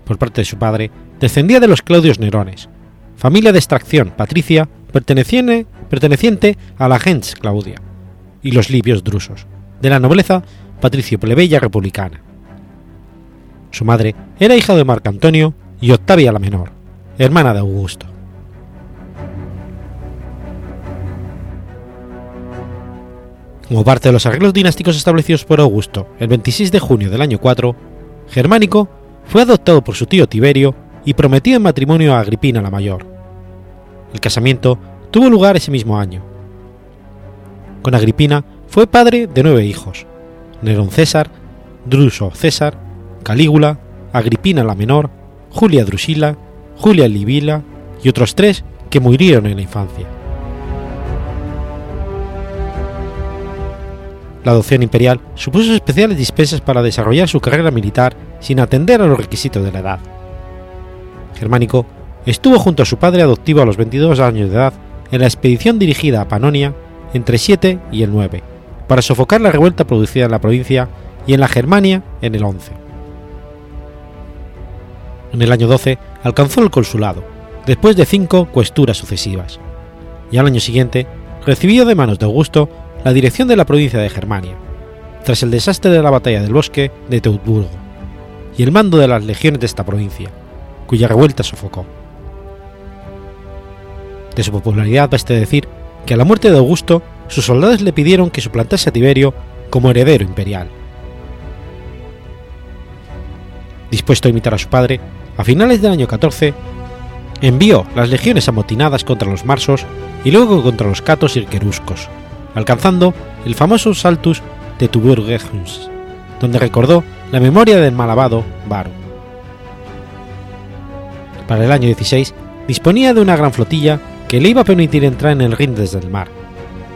por parte de su padre, descendía de los Claudios Nerones, familia de extracción patricia perteneciente, a la gens Claudia, y los libios drusos, de la nobleza patricio plebeya republicana. Su madre era hija de Marco Antonio y Octavia la menor, hermana de Augusto. Como parte de los arreglos dinásticos establecidos por Augusto el 26 de junio del año 4, Germánico fue adoptado por su tío Tiberio y prometido en matrimonio a Agripina la Mayor. El casamiento tuvo lugar ese mismo año. Con Agripina fue padre de nueve hijos: Nerón César, Druso César, Calígula, Agripina la Menor, Julia Drusila, Julia Livila y otros tres que murieron en la infancia. La adopción imperial supuso especiales dispensas para desarrollar su carrera militar sin atender a los requisitos de la edad. Germánico estuvo junto a su padre adoptivo a los 22 años de edad en la expedición dirigida a Panonia entre 7 y el 9, para sofocar la revuelta producida en la provincia y en la Germania en el 11. En el año 12 alcanzó el consulado, después de cinco cuesturas sucesivas, y al año siguiente recibió de manos de Augusto la dirección de la provincia de Germania, tras el desastre de la batalla del bosque de Teutburgo, y el mando de las legiones de esta provincia, cuya revuelta sofocó. De su popularidad basta decir que a la muerte de Augusto sus soldados le pidieron que suplantase a Tiberio como heredero imperial. Dispuesto a imitar a su padre, a finales del año 14 envió las legiones amotinadas contra los marsos y luego contra los catos y queruscos, alcanzando el famoso Saltus de Tuburgehuns, donde recordó la memoria del malabado Varo. Para el año 16 disponía de una gran flotilla que le iba a permitir entrar en el Rin desde el mar,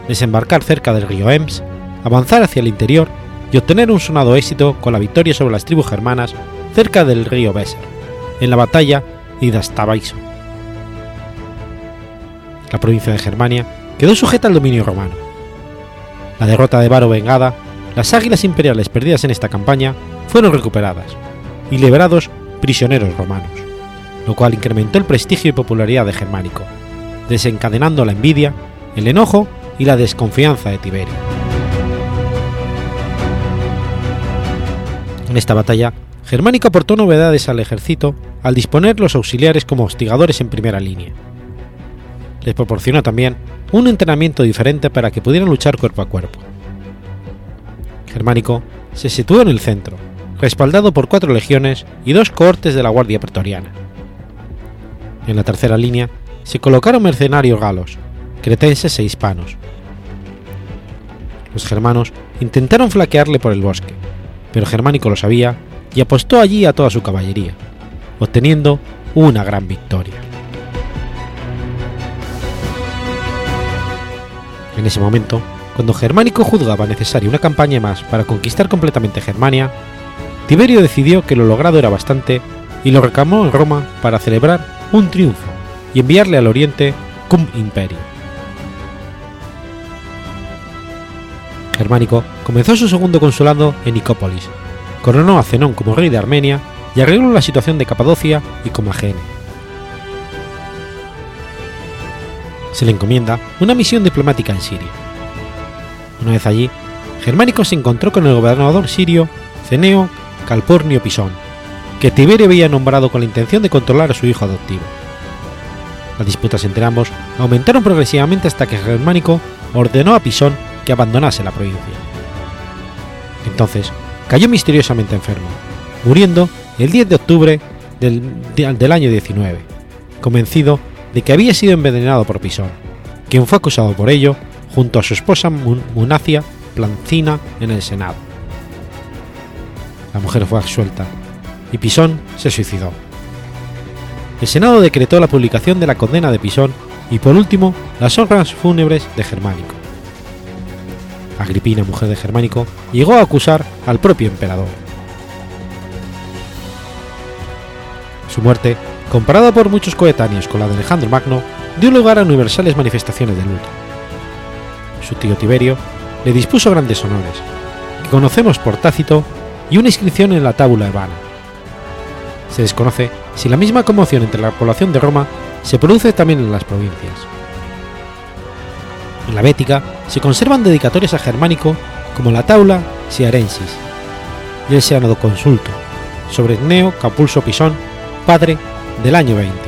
desembarcar cerca del río Ems, avanzar hacia el interior y obtener un sonado éxito con la victoria sobre las tribus germanas cerca del río Weser, en la batalla de Idastabaiso. La provincia de Germania quedó sujeta al dominio romano la derrota de Varo vengada, las águilas imperiales perdidas en esta campaña fueron recuperadas y liberados prisioneros romanos, lo cual incrementó el prestigio y popularidad de Germánico, desencadenando la envidia, el enojo y la desconfianza de Tiberio. En esta batalla, Germánico aportó novedades al ejército al disponer los auxiliares como hostigadores en primera línea. Les proporcionó también un entrenamiento diferente para que pudieran luchar cuerpo a cuerpo. Germánico se situó en el centro, respaldado por cuatro legiones y dos cohortes de la Guardia Pretoriana. En la tercera línea se colocaron mercenarios galos, cretenses e hispanos. Los germanos intentaron flaquearle por el bosque, pero Germánico lo sabía y apostó allí a toda su caballería, obteniendo una gran victoria. En ese momento, cuando Germánico juzgaba necesaria una campaña más para conquistar completamente Germania, Tiberio decidió que lo logrado era bastante y lo reclamó en Roma para celebrar un triunfo y enviarle al oriente cum imperio. Germánico comenzó su segundo consulado en Nicópolis, coronó a Zenón como rey de Armenia y arregló la situación de Capadocia y Comagene. Se le encomienda una misión diplomática en Siria. Una vez allí, Germánico se encontró con el gobernador sirio Ceneo Calpurnio Pisón, que Tiberio había nombrado con la intención de controlar a su hijo adoptivo. Las disputas entre ambos aumentaron progresivamente hasta que Germánico ordenó a Pisón que abandonase la provincia. Entonces, cayó misteriosamente enfermo, muriendo el 10 de octubre del, del año 19, convencido de que había sido envenenado por Pisón, quien fue acusado por ello junto a su esposa Munacia Plancina en el Senado. La mujer fue absuelta y Pisón se suicidó. El Senado decretó la publicación de la condena de Pisón y por último las honras fúnebres de Germánico. Agripina, mujer de Germánico, llegó a acusar al propio emperador. Su muerte, comparada por muchos coetáneos con la de Alejandro Magno, dio lugar a universales manifestaciones de luto. Su tío Tiberio le dispuso grandes honores, que conocemos por Tácito y una inscripción en la tábula hebana. Se desconoce si la misma conmoción entre la población de Roma se produce también en las provincias. En la Bética se conservan dedicatorias a Germánico como la Taula Siarensis y el Senado Consulto sobre Neo Capulso Pisón, padre del año 20.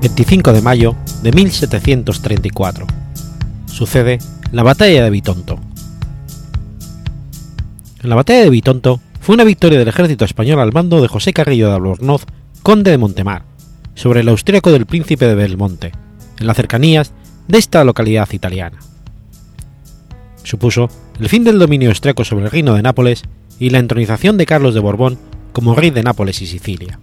25 de mayo de 1734. Sucede la batalla de Bitonto. La batalla de Bitonto fue una victoria del ejército español al mando de José Carrillo de Albornoz, conde de Montemar, sobre el austríaco del príncipe de Belmonte, en las cercanías de esta localidad italiana. Supuso el fin del dominio austriaco sobre el reino de Nápoles y la entronización de Carlos de Borbón como rey de Nápoles y Sicilia.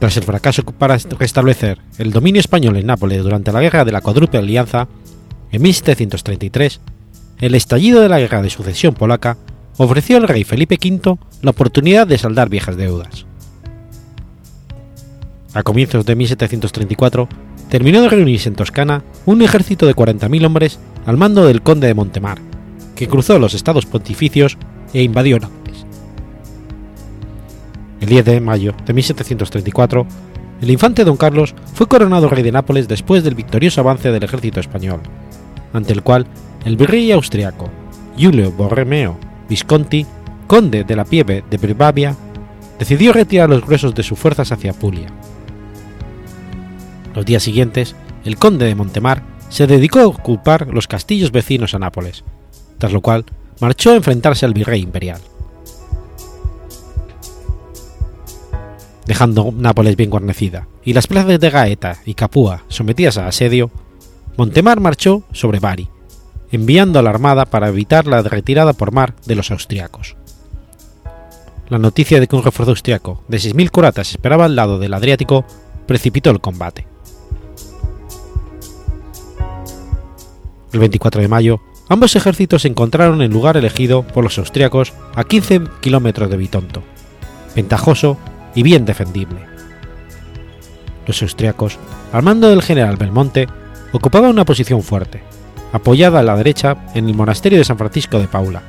Tras el fracaso para restablecer el dominio español en Nápoles durante la Guerra de la Cuádruple Alianza, en 1733, el estallido de la Guerra de Sucesión Polaca ofreció al rey Felipe V la oportunidad de saldar viejas deudas. A comienzos de 1734, terminó de reunirse en Toscana un ejército de 40.000 hombres al mando del conde de Montemar, que cruzó los estados pontificios e invadió. El 10 de mayo de 1734, el infante don Carlos fue coronado rey de Nápoles después del victorioso avance del ejército español, ante el cual el virrey austriaco Giulio Borromeo Visconti, conde de la Pieve de Brabavia, decidió retirar los gruesos de sus fuerzas hacia Apulia. Los días siguientes, el conde de Montemar se dedicó a ocupar los castillos vecinos a Nápoles, tras lo cual marchó a enfrentarse al virrey imperial. Dejando Nápoles bien guarnecida y las plazas de Gaeta y Capua sometidas a asedio, Montemar marchó sobre Bari, enviando a la armada para evitar la retirada por mar de los austriacos. La noticia de que un refuerzo austriaco de 6.000 coratas esperaba al lado del Adriático precipitó el combate. El 24 de mayo, ambos ejércitos se encontraron en el lugar elegido por los austriacos a 15 kilómetros de Bitonto, ventajoso y bien defendible. Los austriacos, al mando del general Belmonte, ocupaban una posición fuerte, apoyada a la derecha en el monasterio de San Francisco de Paula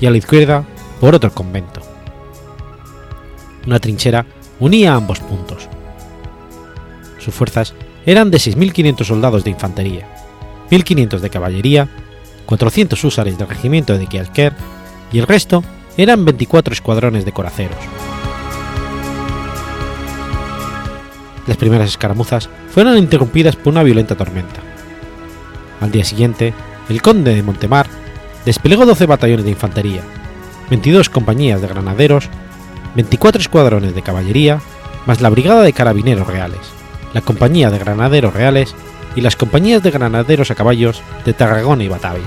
y a la izquierda por otro convento. Una trinchera unía ambos puntos. Sus fuerzas eran de 6.500 soldados de infantería, 1.500 de caballería, 400 húsares del regimiento de Kielker y el resto eran 24 escuadrones de coraceros. Las primeras escaramuzas fueron interrumpidas por una violenta tormenta. Al día siguiente, el conde de Montemar desplegó 12 batallones de infantería, 22 compañías de granaderos, 24 escuadrones de caballería, más la brigada de carabineros reales, la compañía de granaderos reales y las compañías de granaderos a caballos de Tarragona y Batavia.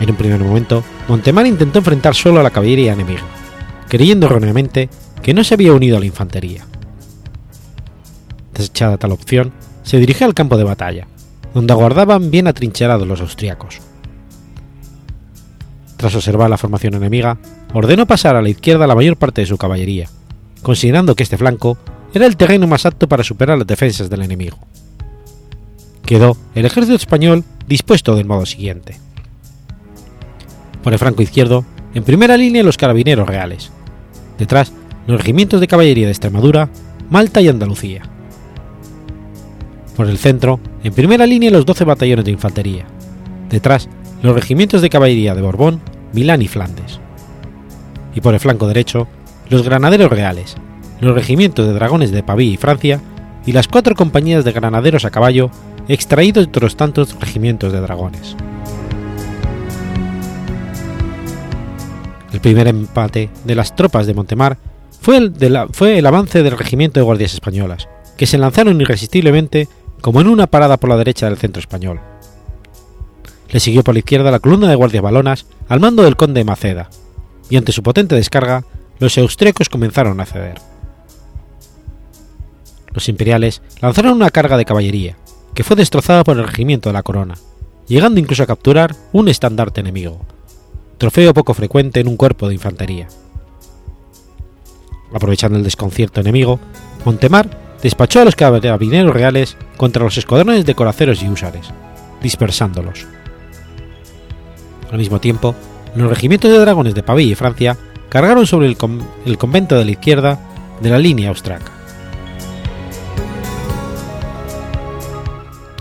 En un primer momento, Montemar intentó enfrentar solo a la caballería enemiga, creyendo erróneamente que no se había unido a la infantería. Desechada tal opción, se dirigió al campo de batalla, donde aguardaban bien atrincherados los austriacos. Tras observar la formación enemiga, ordenó pasar a la izquierda la mayor parte de su caballería, considerando que este flanco era el terreno más apto para superar las defensas del enemigo. Quedó el ejército español dispuesto del modo siguiente. Por el flanco izquierdo, en primera línea los carabineros reales. Detrás, los regimientos de caballería de Extremadura, Malta y Andalucía. Por el centro, en primera línea los 12 batallones de infantería. Detrás, los regimientos de caballería de Borbón, Milán y Flandes. Y por el flanco derecho, los granaderos reales, los regimientos de dragones de Pavía y Francia y las cuatro compañías de granaderos a caballo extraídos de otros tantos regimientos de dragones. El primer empate de las tropas de Montemar fue el, avance del regimiento de guardias españolas, que se lanzaron irresistiblemente como en una parada por la derecha del centro español. Le siguió por la izquierda la columna de guardias balonas al mando del conde de Maceda, y ante su potente descarga, los austríacos comenzaron a ceder. Los imperiales lanzaron una carga de caballería, que fue destrozada por el regimiento de la corona, llegando incluso a capturar un estandarte enemigo, trofeo poco frecuente en un cuerpo de infantería. Aprovechando el desconcierto enemigo, Montemar despachó a los carabineros reales contra los escuadrones de coraceros y húsares, dispersándolos. Al mismo tiempo, los regimientos de dragones de Pavía y Francia cargaron sobre el, el, convento de la izquierda de la línea austriaca.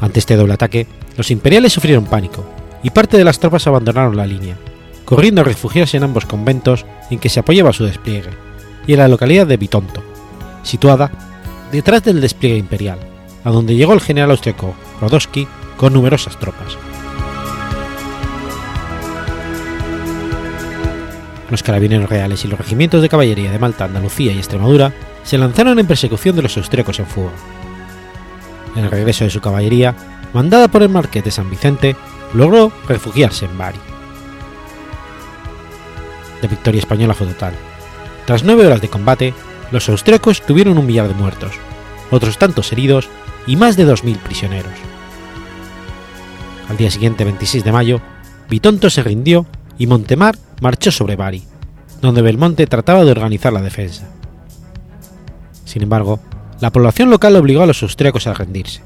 Ante este doble ataque, los imperiales sufrieron pánico y parte de las tropas abandonaron la línea, corriendo a refugiarse en ambos conventos en que se apoyaba su despliegue, y en la localidad de Bitonto, situada detrás del despliegue imperial, a donde llegó el general austriaco Rodowski con numerosas tropas. Los carabineros reales y los regimientos de caballería de Malta, Andalucía y Extremadura se lanzaron en persecución de los austríacos en fuga. En el regreso de su caballería, mandada por el marqués de San Vicente, logró refugiarse en Bari. La victoria española fue total. Tras nueve horas de combate, los austríacos tuvieron un millar de muertos, otros tantos heridos y más de 2.000 prisioneros. Al día siguiente, 26 de mayo, Bitonto se rindió y Montemar marchó sobre Bari, donde Belmonte trataba de organizar la defensa. Sin embargo, la población local obligó a los austríacos a rendirse.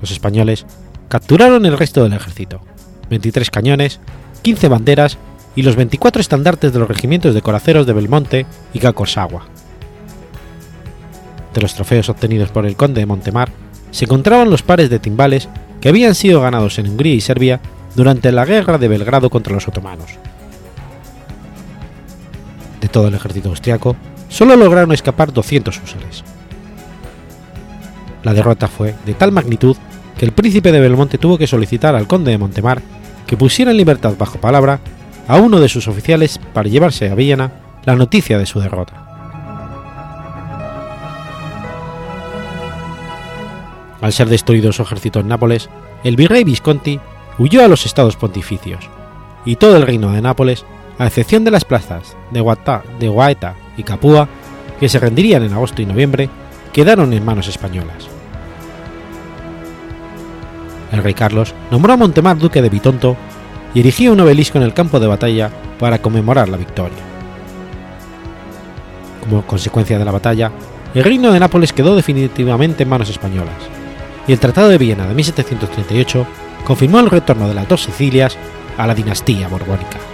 Los españoles capturaron el resto del ejército, 23 cañones, 15 banderas y los 24 estandartes de los regimientos de coraceros de Belmonte y Cacorsagua. De los trofeos obtenidos por el conde de Montemar se encontraban los pares de timbales que habían sido ganados en Hungría y Serbia durante la guerra de Belgrado contra los otomanos. De todo el ejército austriaco, solo lograron escapar 200 húsares. La derrota fue de tal magnitud que el príncipe de Belmonte tuvo que solicitar al conde de Montemar que pusiera en libertad bajo palabra a uno de sus oficiales para llevarse a Villena la noticia de su derrota. Al ser destruido su ejército en Nápoles, el virrey Visconti huyó a los estados pontificios, y todo el reino de Nápoles, a excepción de las plazas de, Guata, de Guaeta y Capua, que se rendirían en agosto y noviembre, quedaron en manos españolas. El rey Carlos nombró a Montemar duque de Bitonto y erigió un obelisco en el campo de batalla para conmemorar la victoria. Como consecuencia de la batalla, el reino de Nápoles quedó definitivamente en manos españolas, y el Tratado de Viena de 1738 confirmó el retorno de las dos Sicilias a la dinastía borbónica.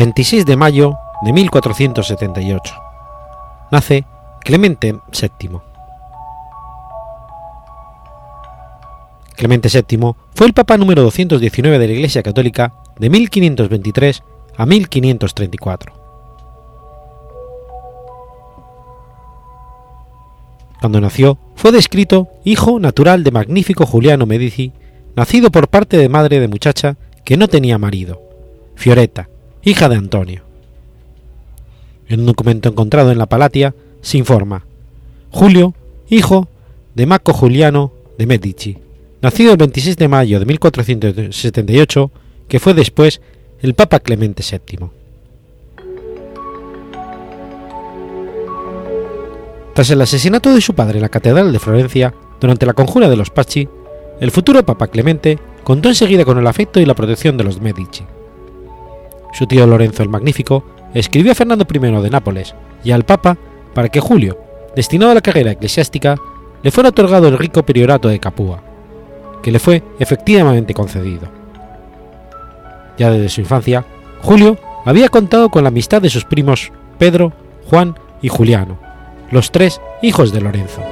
...26 de mayo de 1478... ...nace Clemente VII. Clemente VII fue el Papa número 219 de la Iglesia Católica de 1523 a 1534. Cuando nació, fue descrito hijo natural de magnífico Juliano Medici, nacido por parte de madre de muchacha que no tenía marido, Fioretta, hija de Antonio. En un documento encontrado en la Palatia se informa, Julio, hijo de Marco Juliano de Medici, nacido el 26 de mayo de 1478, que fue después el Papa Clemente VII. Tras el asesinato de su padre en la Catedral de Florencia, durante la conjura de los Pacci, el futuro Papa Clemente contó enseguida con el afecto y la protección de los Medici. Su tío Lorenzo el Magnífico escribió a Fernando I de Nápoles y al Papa para que Julio, destinado a la carrera eclesiástica, le fuera otorgado el rico priorato de Capua, que le fue efectivamente concedido. Ya desde su infancia, Julio había contado con la amistad de sus primos Pedro, Juan y Juliano, los tres hijos de Lorenzo.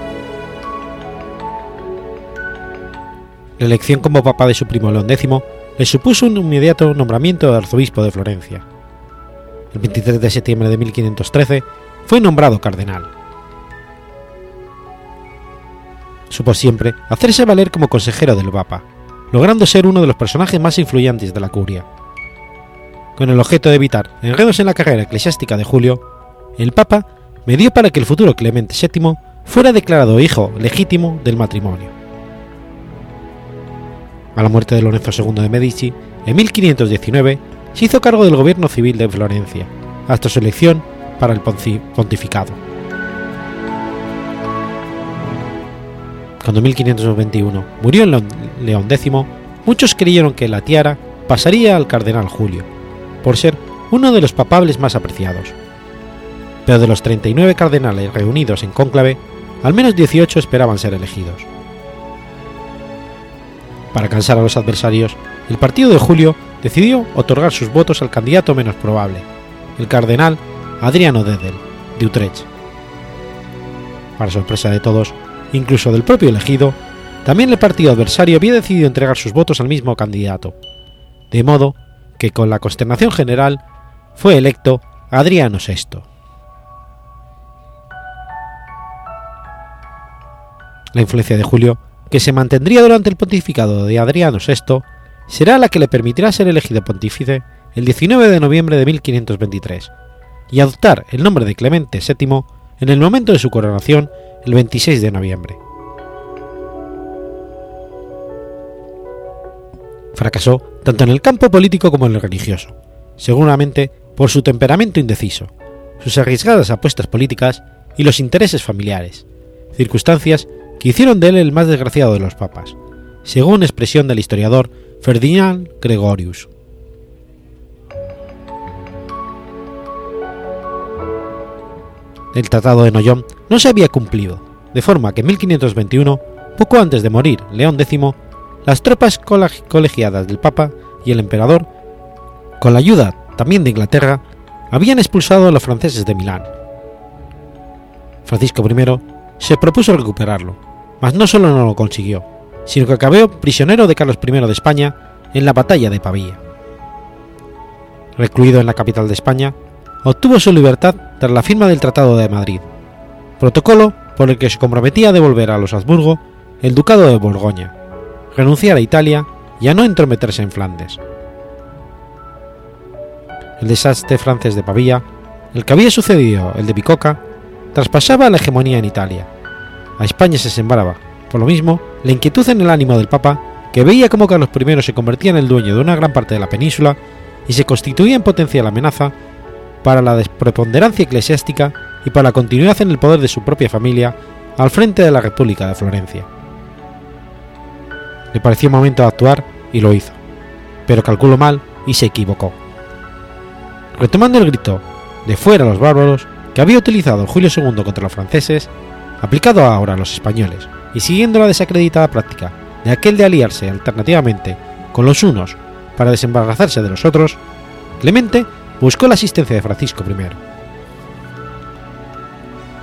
La elección como papa de su primo León X le supuso un inmediato nombramiento de arzobispo de Florencia. El 23 de septiembre de 1513 fue nombrado cardenal. Supo siempre hacerse valer como consejero del Papa, logrando ser uno de los personajes más influyentes de la curia. Con el objeto de evitar enredos en la carrera eclesiástica de Julio, el Papa medió para que el futuro Clemente VII fuera declarado hijo legítimo del matrimonio. A la muerte de Lorenzo II de Medici, en 1519, se hizo cargo del gobierno civil de Florencia, hasta su elección para el pontificado. Cuando en 1521 murió León X, muchos creyeron que la tiara pasaría al cardenal Julio, por ser uno de los papables más apreciados. Pero de los 39 cardenales reunidos en cónclave, al menos 18 esperaban ser elegidos. Para cansar a los adversarios, el partido de Julio decidió otorgar sus votos al candidato menos probable, el cardenal Adriano Dedel, de Utrecht. Para sorpresa de todos, incluso del propio elegido, también el partido adversario había decidido entregar sus votos al mismo candidato, de modo que con la consternación general fue electo Adriano VI. La influencia de Julio que se mantendría durante el pontificado de Adriano VI, será la que le permitirá ser elegido pontífice el 19 de noviembre de 1523 y adoptar el nombre de Clemente VII en el momento de su coronación el 26 de noviembre. Fracasó tanto en el campo político como en el religioso, seguramente por su temperamento indeciso, sus arriesgadas apuestas políticas y los intereses familiares, circunstancias que hicieron de él el más desgraciado de los papas, según expresión del historiador Ferdinand Gregorius. El Tratado de Noyon no se había cumplido, de forma que en 1521, poco antes de morir León X, las tropas colegiadas del Papa y el Emperador, con la ayuda también de Inglaterra, habían expulsado a los franceses de Milán. Francisco I se propuso recuperarlo, mas no solo no lo consiguió, sino que acabó prisionero de Carlos I de España en la batalla de Pavía. Recluido en la capital de España, obtuvo su libertad tras la firma del Tratado de Madrid, protocolo por el que se comprometía a devolver a los Habsburgo el Ducado de Borgoña, renunciar a Italia y a no entrometerse en Flandes. El desastre francés de Pavía, el que había sucedido el de Bicoca, traspasaba la hegemonía en Italia a España se sembraba, por lo mismo, la inquietud en el ánimo del Papa, que veía cómo Carlos I se convertía en el dueño de una gran parte de la península y se constituía en potencial amenaza para la despreponderancia eclesiástica y para la continuidad en el poder de su propia familia al frente de la República de Florencia. Le pareció momento de actuar y lo hizo, pero calculó mal y se equivocó. Retomando el grito de fuera los bárbaros que había utilizado Julio II contra los franceses, aplicado ahora a los españoles y siguiendo la desacreditada práctica de aquel de aliarse alternativamente con los unos para desembarazarse de los otros, Clemente buscó la asistencia de Francisco I.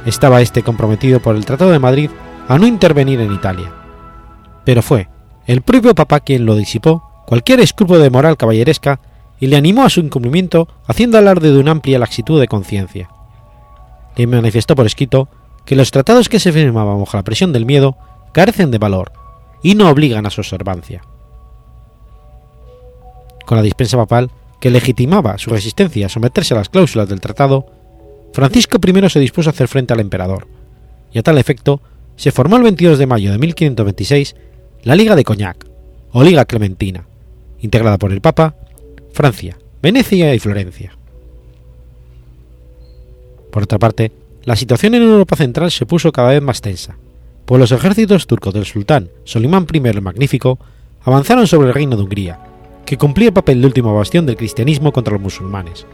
Estaba este comprometido por el Tratado de Madrid a no intervenir en Italia, pero fue el propio Papa quien lo disipó cualquier escrúpulo de moral caballeresca y le animó a su incumplimiento haciendo alarde de una amplia laxitud de conciencia. Le manifestó por escrito que los tratados que se firmaban bajo la presión del miedo carecen de valor y no obligan a su observancia. Con la dispensa papal, que legitimaba su resistencia a someterse a las cláusulas del tratado, Francisco I se dispuso a hacer frente al emperador, y a tal efecto se formó el 22 de mayo de 1526 la Liga de Cognac, o Liga Clementina, integrada por el Papa, Francia, Venecia y Florencia. Por otra parte, la situación en Europa Central se puso cada vez más tensa, pues los ejércitos turcos del sultán Solimán I el Magnífico avanzaron sobre el reino de Hungría, que cumplía el papel de último bastión del cristianismo contra los musulmanes.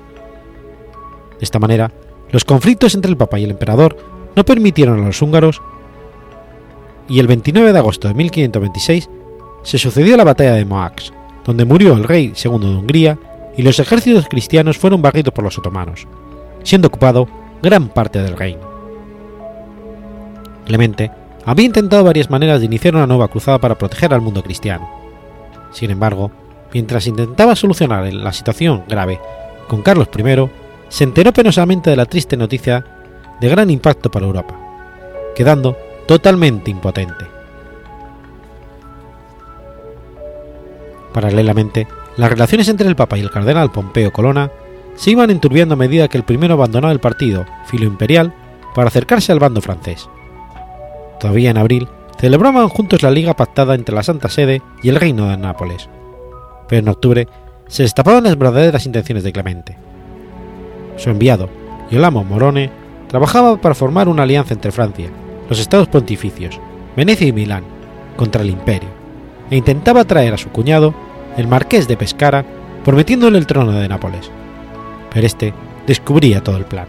De esta manera, los conflictos entre el Papa y el emperador no permitieron a los húngaros y el 29 de agosto de 1526 se sucedió la batalla de Moax, donde murió el rey II de Hungría y los ejércitos cristianos fueron barridos por los otomanos, siendo ocupado gran parte del reino. Clemente había intentado varias maneras de iniciar una nueva cruzada para proteger al mundo cristiano. Sin embargo, mientras intentaba solucionar la situación grave con Carlos I, se enteró penosamente de la triste noticia de gran impacto para Europa, quedando totalmente impotente. Paralelamente, las relaciones entre el Papa y el cardenal Pompeo Colonna se iban enturbiando a medida que el primero abandonaba el partido filo imperial para acercarse al bando francés. Todavía en abril celebraban juntos la liga pactada entre la Santa Sede y el Reino de Nápoles, pero en octubre se destapaban las verdaderas intenciones de Clemente. Su enviado, Yolamo Morone, trabajaba para formar una alianza entre Francia, los estados pontificios, Venecia y Milán, contra el imperio, e intentaba traer a su cuñado, el marqués de Pescara, prometiéndole el trono de Nápoles. Pero este descubría todo el plan.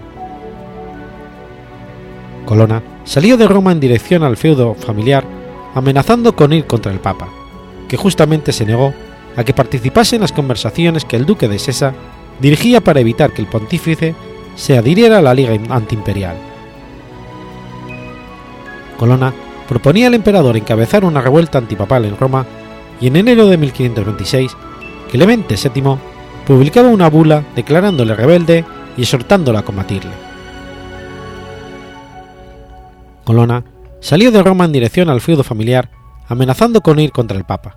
Colonna salió de Roma en dirección al feudo familiar, amenazando con ir contra el Papa, que justamente se negó a que participase en las conversaciones que el duque de Sesa dirigía para evitar que el pontífice se adhiriera a la Liga Antiimperial. Colonna proponía al emperador encabezar una revuelta antipapal en Roma y en enero de 1526 Clemente VII publicaba una bula declarándole rebelde y exhortándolo a combatirle. Colonna salió de Roma en dirección al feudo familiar, amenazando con ir contra el Papa,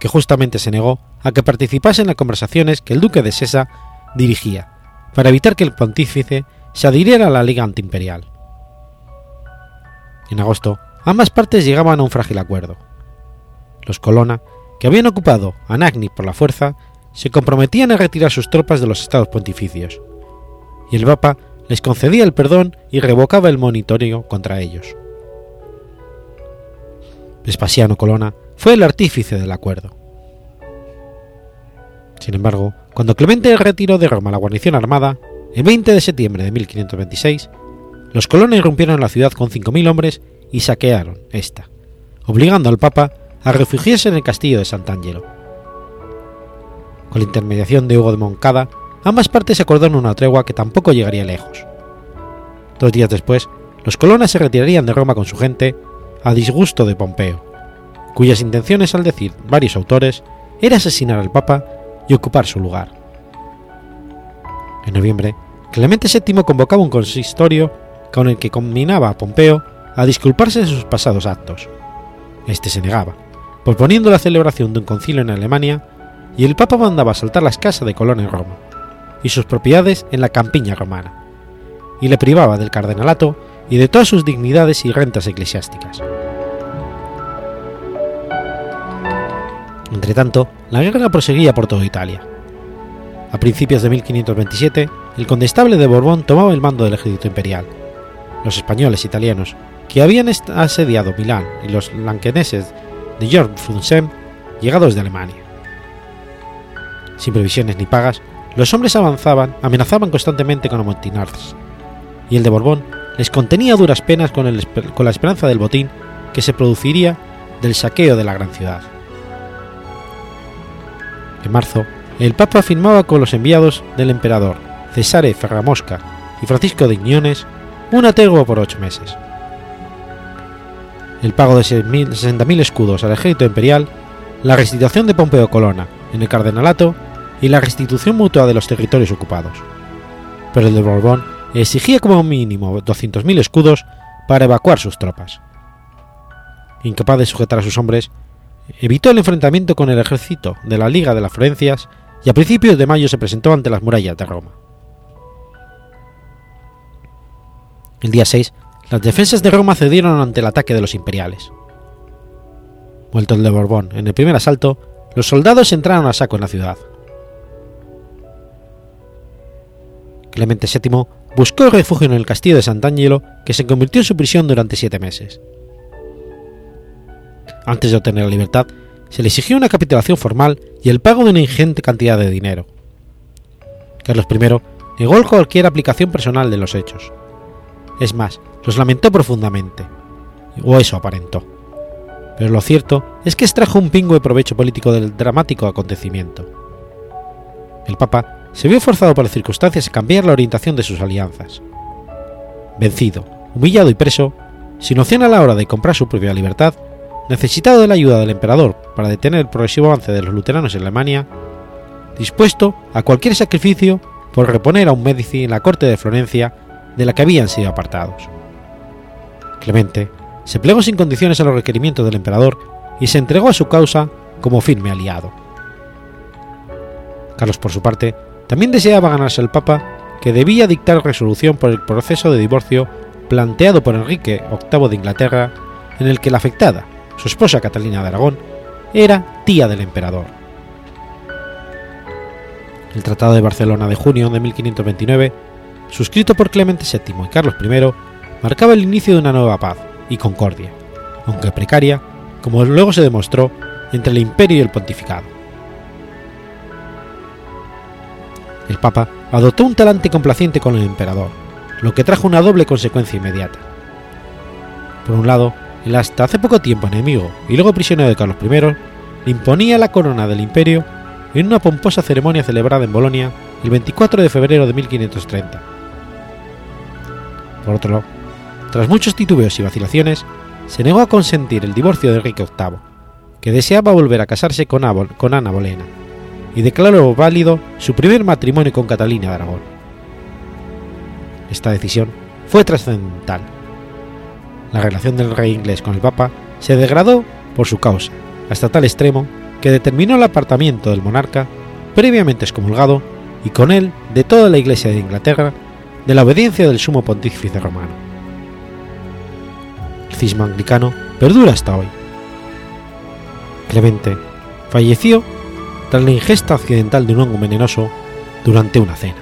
que justamente se negó a que participase en las conversaciones que el duque de Sesa dirigía, para evitar que el pontífice se adhiriera a la Liga Antiimperial. En agosto, ambas partes llegaban a un frágil acuerdo. Los Colonna, que habían ocupado Anagni por la fuerza, se comprometían a retirar sus tropas de los estados pontificios, y el Papa les concedía el perdón y revocaba el monitorio contra ellos. Vespasiano Colonna fue el artífice del acuerdo. Sin embargo, cuando Clemente retiró de Roma la guarnición armada, el 20 de septiembre de 1526, los colonos irrumpieron la ciudad con 5.000 hombres y saquearon esta, obligando al Papa a refugiarse en el castillo de Sant'Angelo. Con la intermediación de Hugo de Moncada, ambas partes acordaron una tregua que tampoco llegaría lejos. Dos días después, los colonos se retirarían de Roma con su gente, a disgusto de Pompeo, cuyas intenciones, al decir varios autores, era asesinar al Papa y ocupar su lugar. En noviembre, Clemente VII convocaba un consistorio con el que combinaba a Pompeo a disculparse de sus pasados actos. Este se negaba, proponiendo la celebración de un concilio en Alemania, y el Papa mandaba asaltar las casas de Colón en Roma y sus propiedades en la campiña romana, y le privaba del cardenalato y de todas sus dignidades y rentas eclesiásticas. Entretanto, la guerra proseguía por toda Italia. A principios de 1527, el condestable de Borbón tomaba el mando del ejército imperial. Los españoles italianos, que habían asediado Milán, y los lanqueneses de Georg Frunsen, llegados de Alemania. Sin previsiones ni pagas, los hombres avanzaban, amenazaban constantemente con amotinarse, y el de Borbón les contenía duras penas con, la esperanza del botín que se produciría del saqueo de la gran ciudad. En marzo, el Papa firmaba con los enviados del emperador Cesare Ferramosca y Francisco de Iñones una tregua por ocho meses. El pago de 60.000 escudos al ejército imperial, la restitución de Pompeo Colonna en el cardenalato y la restitución mutua de los territorios ocupados. Pero el de Borbón exigía como mínimo 200.000 escudos para evacuar sus tropas. Incapaz de sujetar a sus hombres, evitó el enfrentamiento con el ejército de la Liga de las Florencias y a principios de mayo se presentó ante las murallas de Roma. El día 6, las defensas de Roma cedieron ante el ataque de los imperiales. Vuelto el de Borbón en el primer asalto, los soldados entraron a saco en la ciudad. Clemente VII buscó refugio en el castillo de Sant'Angelo, que se convirtió en su prisión durante siete meses. Antes de obtener la libertad, se le exigió una capitulación formal y el pago de una ingente cantidad de dinero. Carlos I negó cualquier aplicación personal de los hechos. Es más, los lamentó profundamente, o eso aparentó. pero lo cierto es que extrajo un pingo de provecho político del dramático acontecimiento. El Papa se vio forzado por las circunstancias a cambiar la orientación de sus alianzas. Vencido, humillado y preso, sin opción a la hora de comprar su propia libertad, necesitado de la ayuda del emperador para detener el progresivo avance de los luteranos en Alemania, dispuesto a cualquier sacrificio por reponer a un Medici en la corte de Florencia de la que habían sido apartados. Clemente se plegó sin condiciones a los requerimientos del emperador y se entregó a su causa como firme aliado. Carlos, por su parte, también deseaba ganarse al Papa, que debía dictar resolución por el proceso de divorcio planteado por Enrique VIII de Inglaterra, en el que la afectada, su esposa Catalina de Aragón, era tía del emperador. El Tratado de Barcelona de junio de 1529, suscrito por Clemente VII y Carlos I, marcaba el inicio de una nueva paz y concordia, aunque precaria, como luego se demostró, entre el imperio y el pontificado. El Papa adoptó un talante complaciente con el emperador, lo que trajo una doble consecuencia inmediata. Por un lado, el hasta hace poco tiempo enemigo y luego prisionero de Carlos I, le imponía la corona del imperio en una pomposa ceremonia celebrada en Bolonia el 24 de febrero de 1530. Por otro lado, tras muchos titubeos y vacilaciones, se negó a consentir el divorcio de Enrique VIII, que deseaba volver a casarse con, Ana Bolena, y declaró válido su primer matrimonio con Catalina de Aragón. Esta decisión fue trascendental. La relación del rey inglés con el Papa se degradó por su causa, hasta tal extremo que determinó el apartamiento del monarca, previamente excomulgado, y con él de toda la Iglesia de Inglaterra, de la obediencia del sumo pontífice romano. El cisma anglicano perdura hasta hoy. Clemente falleció tras la ingesta accidental de un hongo venenoso durante una cena.